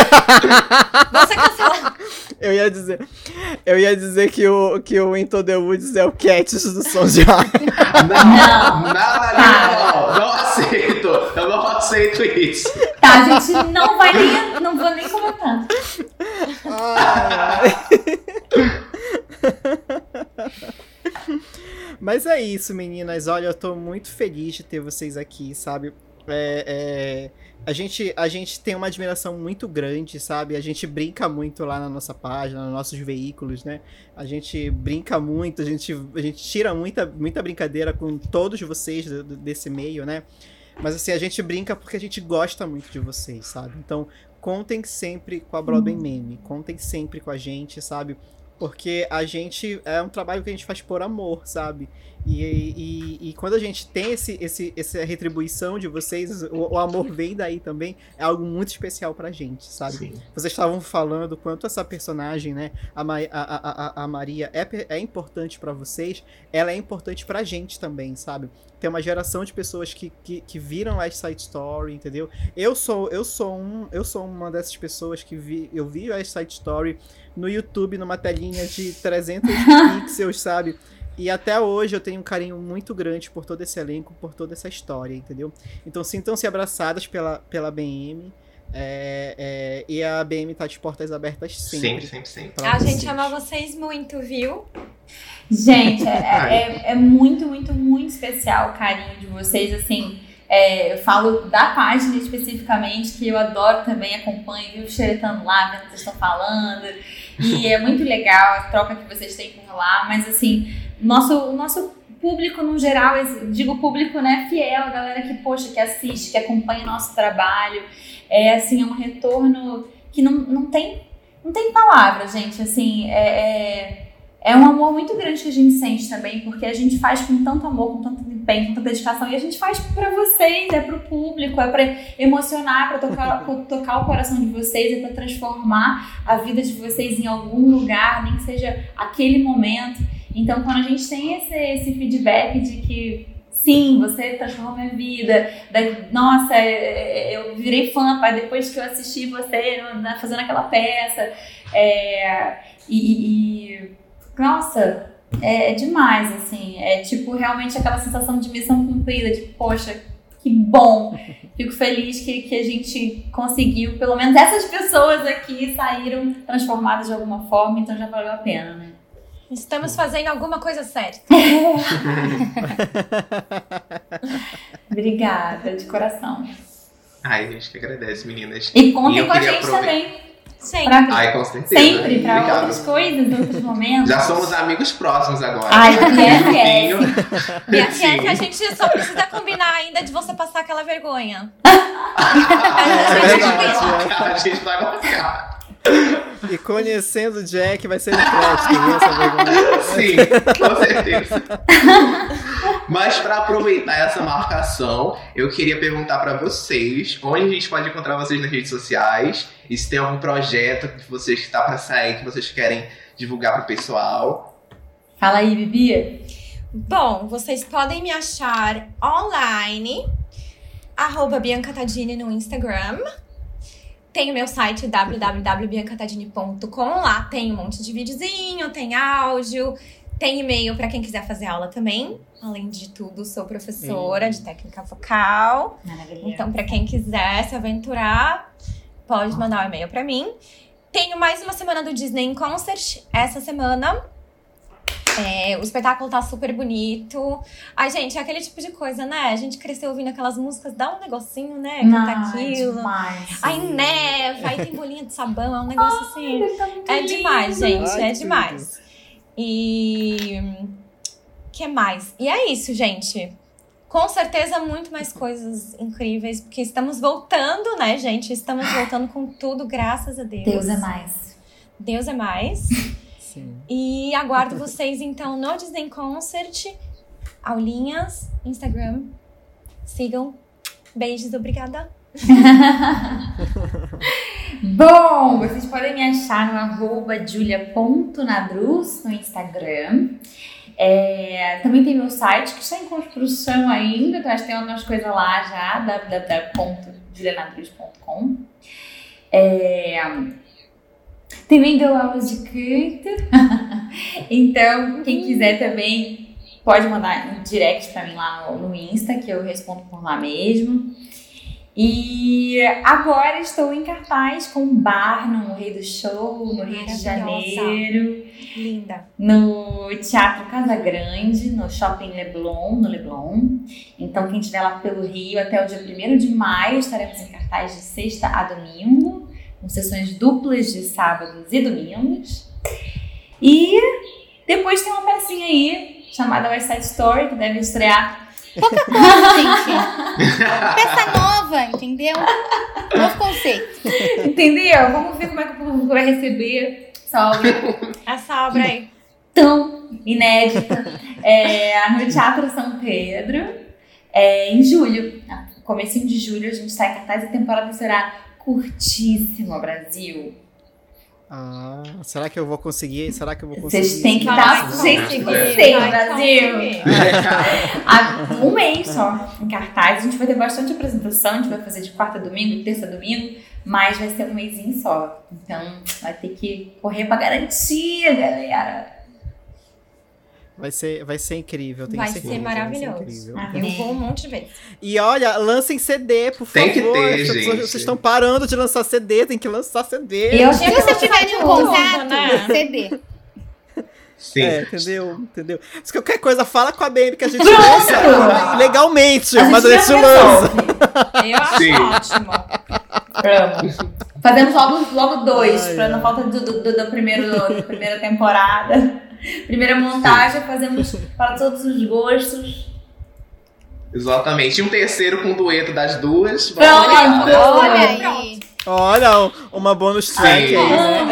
Você cancela. Eu ia dizer. Eu ia dizer que o, que o Into the Woods é o Cats do Som de Ar. Não, Não. não, não, não, não aceito. Eu não aceito isso. Tá, a gente não vai nem. Não vou nem comentar. Mas é isso, meninas. Olha, eu tô muito feliz de ter vocês aqui, sabe? É, é, a, gente, a gente tem uma admiração muito grande, sabe? A gente brinca muito lá na nossa página, nos nossos veículos, né? A gente brinca muito, a gente, a gente tira muita, muita brincadeira com todos vocês do- do- desse meio, né? Mas assim, a gente brinca porque a gente gosta muito de vocês, sabe? Então, contem sempre com a Broadway Meme, contem sempre com a gente, sabe? Porque a gente é um trabalho que a gente faz por amor, sabe? E, e, e quando a gente tem esse, esse, essa retribuição de vocês, o, o amor vem daí também, é algo muito especial pra gente, sabe? Sim. Vocês estavam falando quanto essa personagem, né, a, Ma- a, a, a- a Maria é, é importante pra vocês, ela é importante pra gente também, sabe? Tem uma geração de pessoas que, que, que viram West Side Story, entendeu? Eu sou eu sou um eu sou uma dessas pessoas que vi eu vi West Side Story no YouTube numa telinha de 300 pixels, sabe? E até hoje eu tenho um carinho muito grande por todo esse elenco, por toda essa história, entendeu? Então sintam-se abraçadas pela, pela BM. é, é, e a BM tá de portas abertas sempre. Sempre, sempre, sempre. A gente ama vocês muito, viu? Gente, é, é, é muito, muito, muito especial o carinho de vocês. Assim, é, eu falo da página especificamente, que eu adoro também, acompanho, viu, xeretando lá, vendo o que vocês estão falando. E é muito legal a troca que vocês têm por lá. Mas, assim, nosso, o nosso público no geral, digo público, né, fiel, a galera que, poxa, que assiste, que acompanha o nosso trabalho. É, assim, é um retorno que não, não tem, não tem palavras, gente. Assim, é- é é um amor muito grande que a gente sente também, porque a gente faz com tanto amor, com tanto empenho, com tanta dedicação, e a gente faz pra vocês, é pro público, é pra emocionar, pra tocar, tocar o coração de vocês, é pra transformar a vida de vocês em algum lugar, nem que seja aquele momento. Então, quando a gente tem esse, esse feedback de que sim, você transformou minha vida, da, nossa, é, é, eu virei fã pai, depois que eu assisti você fazendo aquela peça, é, e, e nossa, é, é demais, assim. É tipo realmente aquela sensação de missão cumprida, de poxa, que bom. Fico feliz que, que a gente conseguiu, pelo menos essas pessoas aqui saíram transformadas de alguma forma, então já valeu a pena, né? Estamos fazendo alguma coisa certa. Obrigada, de coração. Ai, a gente que agradece, meninas. E contem com a gente aproveitar- também. Sempre. Pra, Ai, com certeza. sempre, pra Obrigado. outras coisas, outros momentos. Já somos amigos próximos agora. Ai, é que a Sim. gente só precisa combinar ainda de você passar aquela vergonha. a, gente vai marcar, a gente vai marcar. E conhecendo o Jack vai ser um crédito, viu? Essa vergonha. Sim, com certeza. Mas para aproveitar essa marcação, eu queria perguntar para vocês onde a gente pode encontrar vocês nas redes sociais e se tem algum projeto que vocês que tá para sair que vocês querem divulgar pro pessoal. Fala aí, Bibi. Bom, vocês podem me achar online, arroba Bianca Tadini no Instagram. Tem o meu site www.biancatadini.com. Lá tem um monte de videozinho, tem áudio, tem e-mail para quem quiser fazer aula também. Além de tudo, sou professora de técnica vocal. Maravilhoso. Então, para quem quiser se aventurar, pode mandar um e-mail para mim. Tenho mais uma semana do Disney em Concert essa semana. É, o espetáculo tá super bonito. Ai, gente, é aquele tipo de coisa, né? A gente cresceu ouvindo aquelas músicas, dá um negocinho, né? Cantar Não, é aquilo. demais. Aí neva, aí tem bolinha de sabão, é um negócio assim. Ele tá É lindo. demais, gente, Ai, é demais. E. que mais? E é isso, gente. Com certeza, muito mais coisas incríveis, porque estamos voltando, né, gente? Estamos voltando com tudo, graças a Deus. Deus é mais. Deus é mais. Sim. E aguardo vocês, então, no Disney Concert. Aulinhas, Instagram. Sigam. Beijos, obrigada. Bom, vocês podem me achar no arroba julia.nadruz no Instagram. É, também tem meu site que está em construção ainda, mas tem umas coisas lá já, www.julianadruz.com. É, também dou aulas de canto. então, quem quiser também pode mandar um direct para mim lá no, no Insta, que eu respondo por lá mesmo. E agora estou em cartaz com Barnum, o Rei do Show, no Rio de. Janeiro, Linda. no Teatro Casa Grande, no Shopping Leblon, no Leblon. Então, quem estiver lá pelo Rio, até o dia 1 de maio, estaremos em cartaz de sexta a domingo, com sessões duplas de sábados e domingos. E depois tem uma pecinha aí, chamada West Side Story, que deve estrear Pouca coisa, gente. Peça nova, entendeu? Novo conceito. Entendeu? Vamos ver como é que o público vai receber essa obra Essa obra aí. tão inédita é, no Teatro São Pedro é, em julho. Comecinho de julho a gente está em cartaz e a temporada será curtíssima, Brasil. Ah, será que eu vou conseguir? Será que eu vou conseguir? Vocês têm que dar conseguir, gente vai vocês, Brasil. Há um mês só em cartaz. A gente vai ter bastante apresentação, a gente vai fazer de quarta a domingo, terça a domingo, mas vai ser um mêsinho só. Então vai ter que correr pra garantia, galera. Vai ser, vai ser incrível, tenho Vai certeza. ser maravilhoso. incrível. Ah. Eu vou um monte de vezes. E olha, lancem CD, por Tem favor. que ter, gente. Vocês estão parando de lançar CD, tem que lançar CD. Eu Se você tiver de um contato, né? CD. Sim. É, entendeu? Entendeu? Se qualquer coisa, fala com a Baby que a gente Pronto! lança legalmente, A mas a gente lança. Eu acho Sim. ótimo. Amo. Fazemos logo, logo dois, Ai, pra não falta do, do, do- da primeiro, da primeira temporada. Primeira montagem, fazemos para todos os gostos. Exatamente. E um terceiro com dueto das duas. Pronto! Olha aí. pronto. Olha, um- uma bonus track aí, né?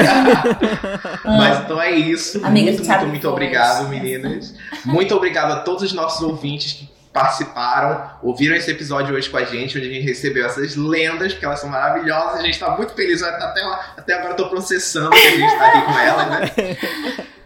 Mas então é isso. Amigas muito, muito, muito obrigado, meninas. Muito obrigado a todos os nossos ouvintes que participaram, ouviram esse episódio hoje com a gente, onde a gente recebeu essas lendas, porque elas são maravilhosas. A gente tá muito feliz. Até, até agora eu tô processando que a gente tá aqui com elas, né?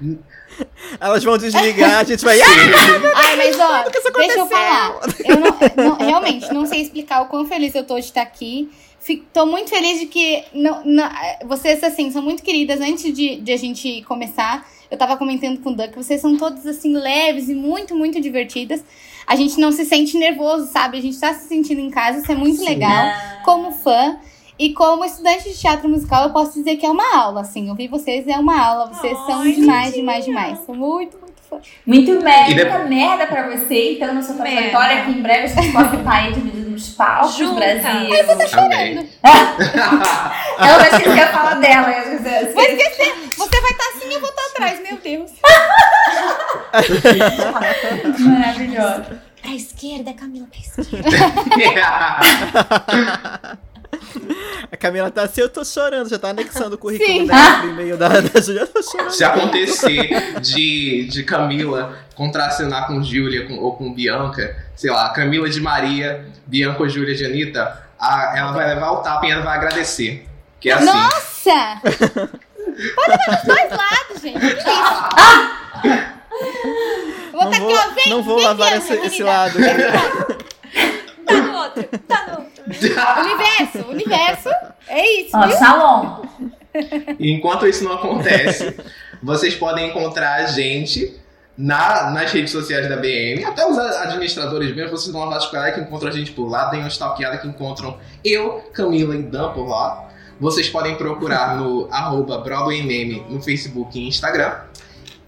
Elas vão desligar, a gente vai. Ai, mas ó, deixa eu falar. Eu não, não- realmente não sei explicar o quão feliz eu tô de estar aqui. Fico, tô muito feliz de que não, não- vocês, assim, são muito queridas. Antes de, de a gente começar, eu tava comentando com o Duck, vocês são todas, assim, leves e muito, muito divertidas. A gente não se sente nervoso, sabe? A gente tá se sentindo em casa, isso é muito legal. Como fã. E como estudante de teatro musical, eu posso dizer que é uma aula, assim. Ouvir vocês é uma aula. Vocês são Ai, demais, demais, demais. Sou muito, muito fã. Muito merda, E de- muita merda pra você, então, na sua trajetória, que em breve a gente possa estar aí dividindo nos palcos, Juntas. Brasil. Amém. Ela vai esquecer a fala dela. eu esqueci- Vou esquecer. Você vai estar assim, eu vou estar atrás. Meu Deus. Maravilhosa. Pra esquerda, Camila, pra esquerda. A Camila tá assim, eu tô chorando, já tá anexando o currículo Sim. dela pro e-mail da, da Julia, eu tô chorando. Se acontecer de, de Camila contracenar com Júlia com- ou com Bianca, sei lá, Camila de Maria, Bianca ou Júlia de Anitta, a- ela vai levar o tapa e ela vai agradecer. Que é assim. Nossa! Pode ver dos dois lados, gente. Que isso? Eu vou Não estar vou, aqui, ó. Vem, não vou vem, lavar esse, esse lado. Tá no outro, tá no outro. Universo, universo. É isso, Ó, viu? Enquanto isso não acontece, vocês podem encontrar a gente na, nas redes sociais da BM, até os administradores mesmo, vocês dão uma vasculhada que encontram a gente por lá, tem uma stalkeada que encontram eu, Camila e Dan por lá. Vocês podem procurar no arroba Broadway Meme no Facebook e Instagram.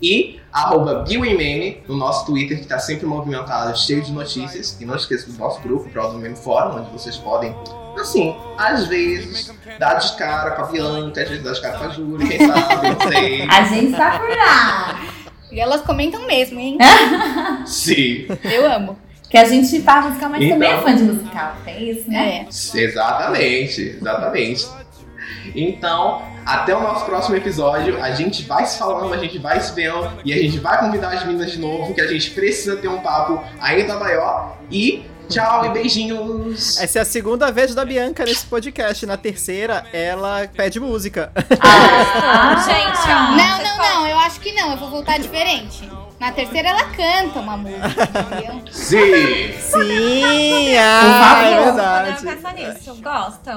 E arroba Bill e Meme no nosso Twitter, que está sempre movimentado, cheio de notícias. E não esqueça do nosso grupo, Broadway Meme Fórum, onde vocês podem, assim, às vezes, dar de cara com a Bianca, às vezes dar de cara com a Júlia, quem sabe, não sei. A gente tá por lá. E elas comentam mesmo, hein? Sim, Eu amo. Que a gente faz musical, mas também é Então. fã de musical. Tem isso, né? É. exatamente, exatamente. Então, até o nosso próximo episódio, a gente vai se falando, a gente vai se vendo e a gente vai convidar as meninas de novo, que a gente precisa ter um papo ainda maior. E tchau e beijinhos! Essa é a segunda vez da Bianca nesse podcast. Na terceira, ela pede música. Ah, Gente, ó. Não, não, não. Eu acho que não. Eu vou voltar diferente. Na terceira ela canta uma música, entendeu? Sim! Sim, ah, é verdade. pensar nisso, gosto.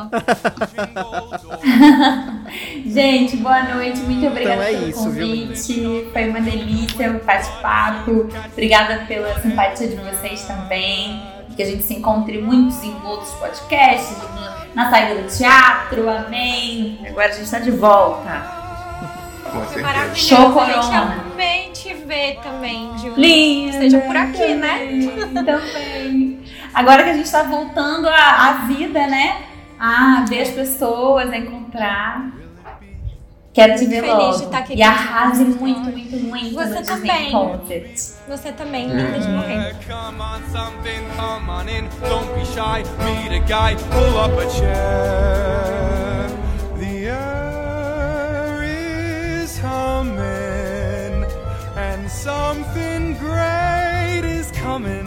Gente, boa noite. Muito obrigada Então é pelo isso, viu, convite. Foi uma delícia o bate-papo. Obrigada pela simpatia de vocês também. Que a gente se encontre muitos em outros podcasts, na saída do teatro. Amém. Agora a gente está de volta. Com certeza. maravilhoso. Show A gente Corona. amei te ver também, Júlia. Linda. Seja por aqui, né? Também, Também. Agora que a gente está voltando à, à vida, né? A ver as pessoas, a encontrar. Quero te ver Feliz logo. de estar aqui e arrase muito, muito, muito Você também. Você também, linda de morrer. Come on, something, come on in. Don't be shy. Meet a guy, pull up a chair. Humming, and something great is coming.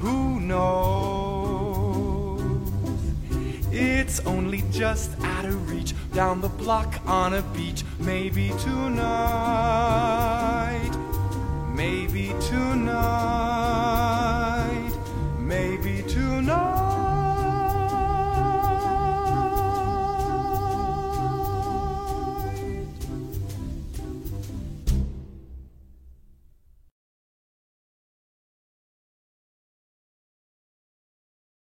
Who knows? It's only just out of reach, down the block on a beach. Maybe tonight, maybe tonight, maybe tonight.